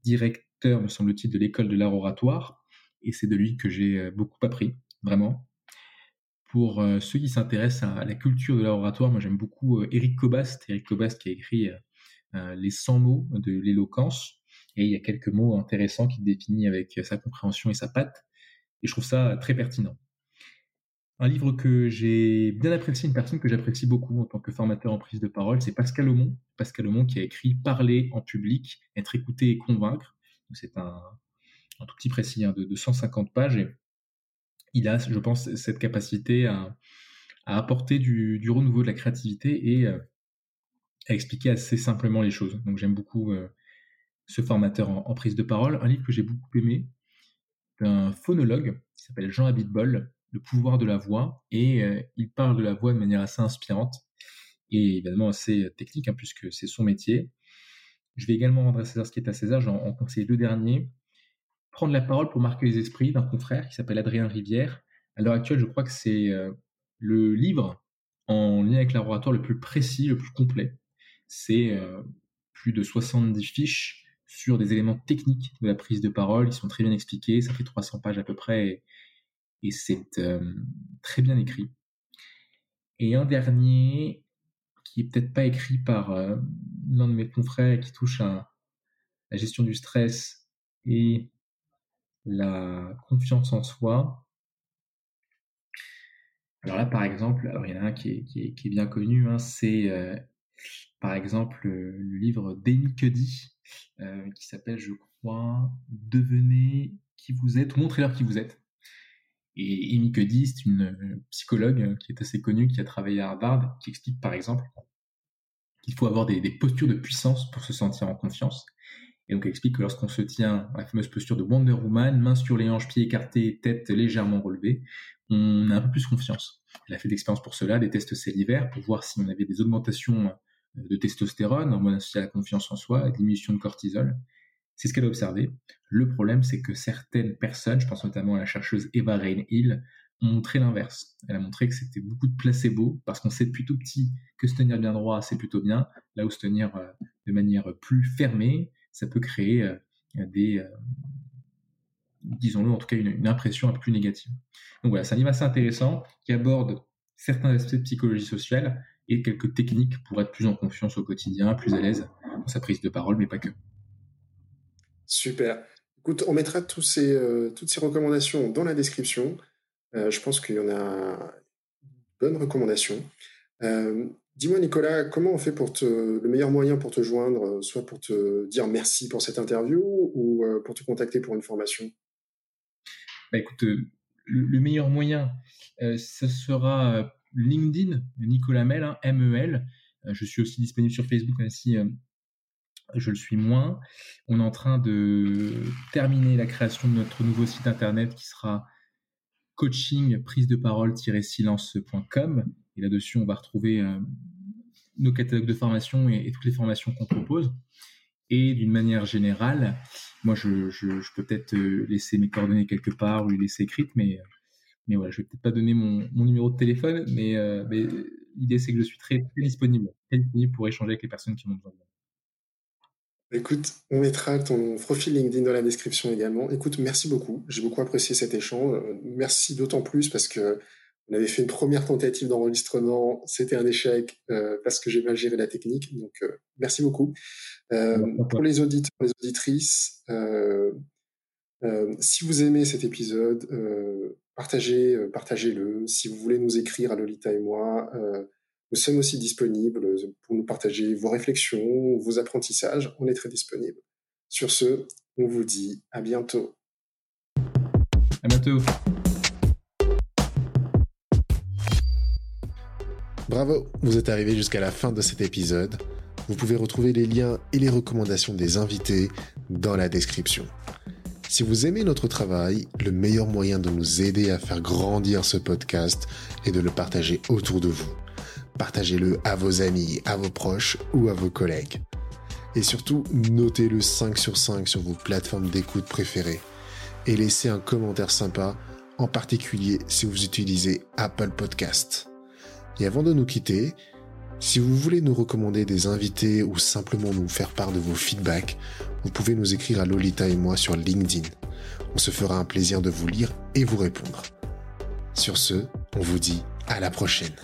Speaker 2: directeur, me semble-t-il, de l'école de l'art oratoire, et c'est de lui que j'ai euh, beaucoup appris, vraiment. Pour ceux qui s'intéressent à la culture de l'art oratoire, moi j'aime beaucoup Eric Cobast, Eric Cobast qui a écrit les 100 mots de l'éloquence et il y a quelques mots intéressants qu'il définit avec sa compréhension et sa patte. Et je trouve ça très pertinent. Un livre que j'ai bien apprécié, une personne que j'apprécie beaucoup en tant que formateur en prise de parole, c'est Pascal Aumont. Pascal Aumont qui a écrit Parler en public, être écouté et convaincre. C'est un, tout petit précis hein, de, 150 pages. Et il a, je pense, cette capacité à, apporter du, du, renouveau de la créativité et euh, à expliquer assez simplement les choses. Donc j'aime beaucoup euh, ce formateur en, prise de parole, un livre que j'ai beaucoup aimé, d'un phonologue qui s'appelle Jean Abitbol, Le pouvoir de la voix, et euh, il parle de la voix de manière assez inspirante et évidemment assez technique, hein, puisque c'est son métier. Je vais également rendre à César ce qui est à César, j'en en conseille deux derniers. Prendre la parole pour marquer les esprits d'un confrère qui s'appelle Adrien Rivière. À l'heure actuelle, je crois que c'est euh, le livre en lien avec l'oratoire le plus précis, le plus complet. C'est euh, plus de 70 fiches sur des éléments techniques de la prise de parole. Ils sont très bien expliqués, ça fait 300 pages à peu près, et, c'est euh, très bien écrit. Et un dernier, qui est peut-être pas écrit par euh, l'un de mes confrères, qui touche à la gestion du stress et la confiance en soi. Alors là, par exemple, alors il y en a un qui est, bien connu, hein, c'est euh, par exemple le livre d'Amy Cuddy, euh, qui s'appelle, je crois, Devenez qui vous êtes, montrez-leur qui vous êtes. Et Amy Cuddy, c'est une euh, psychologue qui est assez connue, qui a travaillé à Harvard, qui explique par exemple qu'il faut avoir des, postures de puissance pour se sentir en confiance. Et donc elle explique que lorsqu'on se tient à la fameuse posture de Wonder Woman, mains sur les hanches, pieds écartés, tête légèrement relevée, on a un peu plus confiance. Elle a fait d'expérience pour cela, des tests cellulaires pour voir si on avait des augmentations de testostérone, hormone associée à la confiance en soi, diminution de cortisol. C'est ce qu'elle a observé. Le problème, c'est que certaines personnes, je pense notamment à la chercheuse Eva Rain Hill, ont montré l'inverse. Elle a montré que c'était beaucoup de placebo, parce qu'on sait plutôt petit que se tenir bien droit, c'est plutôt bien, là où se tenir euh, de manière plus fermée, ça peut créer euh, des, euh, disons-le, en tout cas une, une, impression un peu plus négative. Donc voilà, c'est un livre assez intéressant qui aborde certains aspects de psychologie sociale et quelques techniques pour être plus en confiance au quotidien, plus à l'aise dans sa prise de parole, mais pas que.
Speaker 3: Super. Écoute, on mettra euh, toutes ces recommandations dans la description. Euh, je pense qu'il y en a bonnes recommandations. Dis-moi, Nicolas, comment on fait pour te, le meilleur moyen pour te joindre, soit pour te dire merci pour cette interview ou pour te contacter pour une formation?
Speaker 2: Bah, Écoute, le, meilleur moyen, ce sera LinkedIn, Nicolas Mel, hein, M-E-L. je suis aussi disponible sur Facebook, même si je le suis moins. On est en train de terminer la création de notre nouveau site internet qui sera coaching prise de parole-silence.com. Et là-dessus, on va retrouver euh, nos catalogues de formation et, toutes les formations qu'on propose. Et d'une manière générale, moi, je, peux peut-être euh, laisser mes coordonnées quelque part ou les laisser écrites, mais, mais voilà, je vais peut-être pas donner mon, numéro de téléphone, mais, euh, l'idée, c'est que je suis très, disponible, très disponible pour échanger avec les personnes qui m'ont besoin.
Speaker 3: Écoute, on mettra ton profil LinkedIn dans la description également. Écoute, merci beaucoup. J'ai beaucoup apprécié cet échange. Merci d'autant plus parce que on avait fait une première tentative d'enregistrement. C'était un échec euh, parce que j'ai mal géré la technique. Donc, euh, merci beaucoup. Euh, pour les auditeurs, les auditrices, si vous aimez cet épisode, partagez, partagez-le. Si vous voulez nous écrire à Lolita et moi, nous sommes aussi disponibles pour nous partager vos réflexions, vos apprentissages. On est très disponibles. Sur ce, on vous dit à bientôt.
Speaker 2: À bientôt.
Speaker 1: Bravo, vous êtes arrivé jusqu'à la fin de cet épisode. Vous pouvez retrouver les liens et les recommandations des invités dans la description. Si vous aimez notre travail, le meilleur moyen de nous aider à faire grandir ce podcast est de le partager autour de vous partagez-le à vos amis, à vos proches ou à vos collègues. Et surtout, notez-le 5 sur 5 sur vos plateformes d'écoute préférées. Et laissez un commentaire sympa, en particulier si vous utilisez Apple Podcast. Et avant de nous quitter, si vous voulez nous recommander des invités ou simplement nous faire part de vos feedbacks, vous pouvez nous écrire à Lolita et moi sur LinkedIn. On se fera un plaisir de vous lire et vous répondre. Sur ce, on vous dit à la prochaine.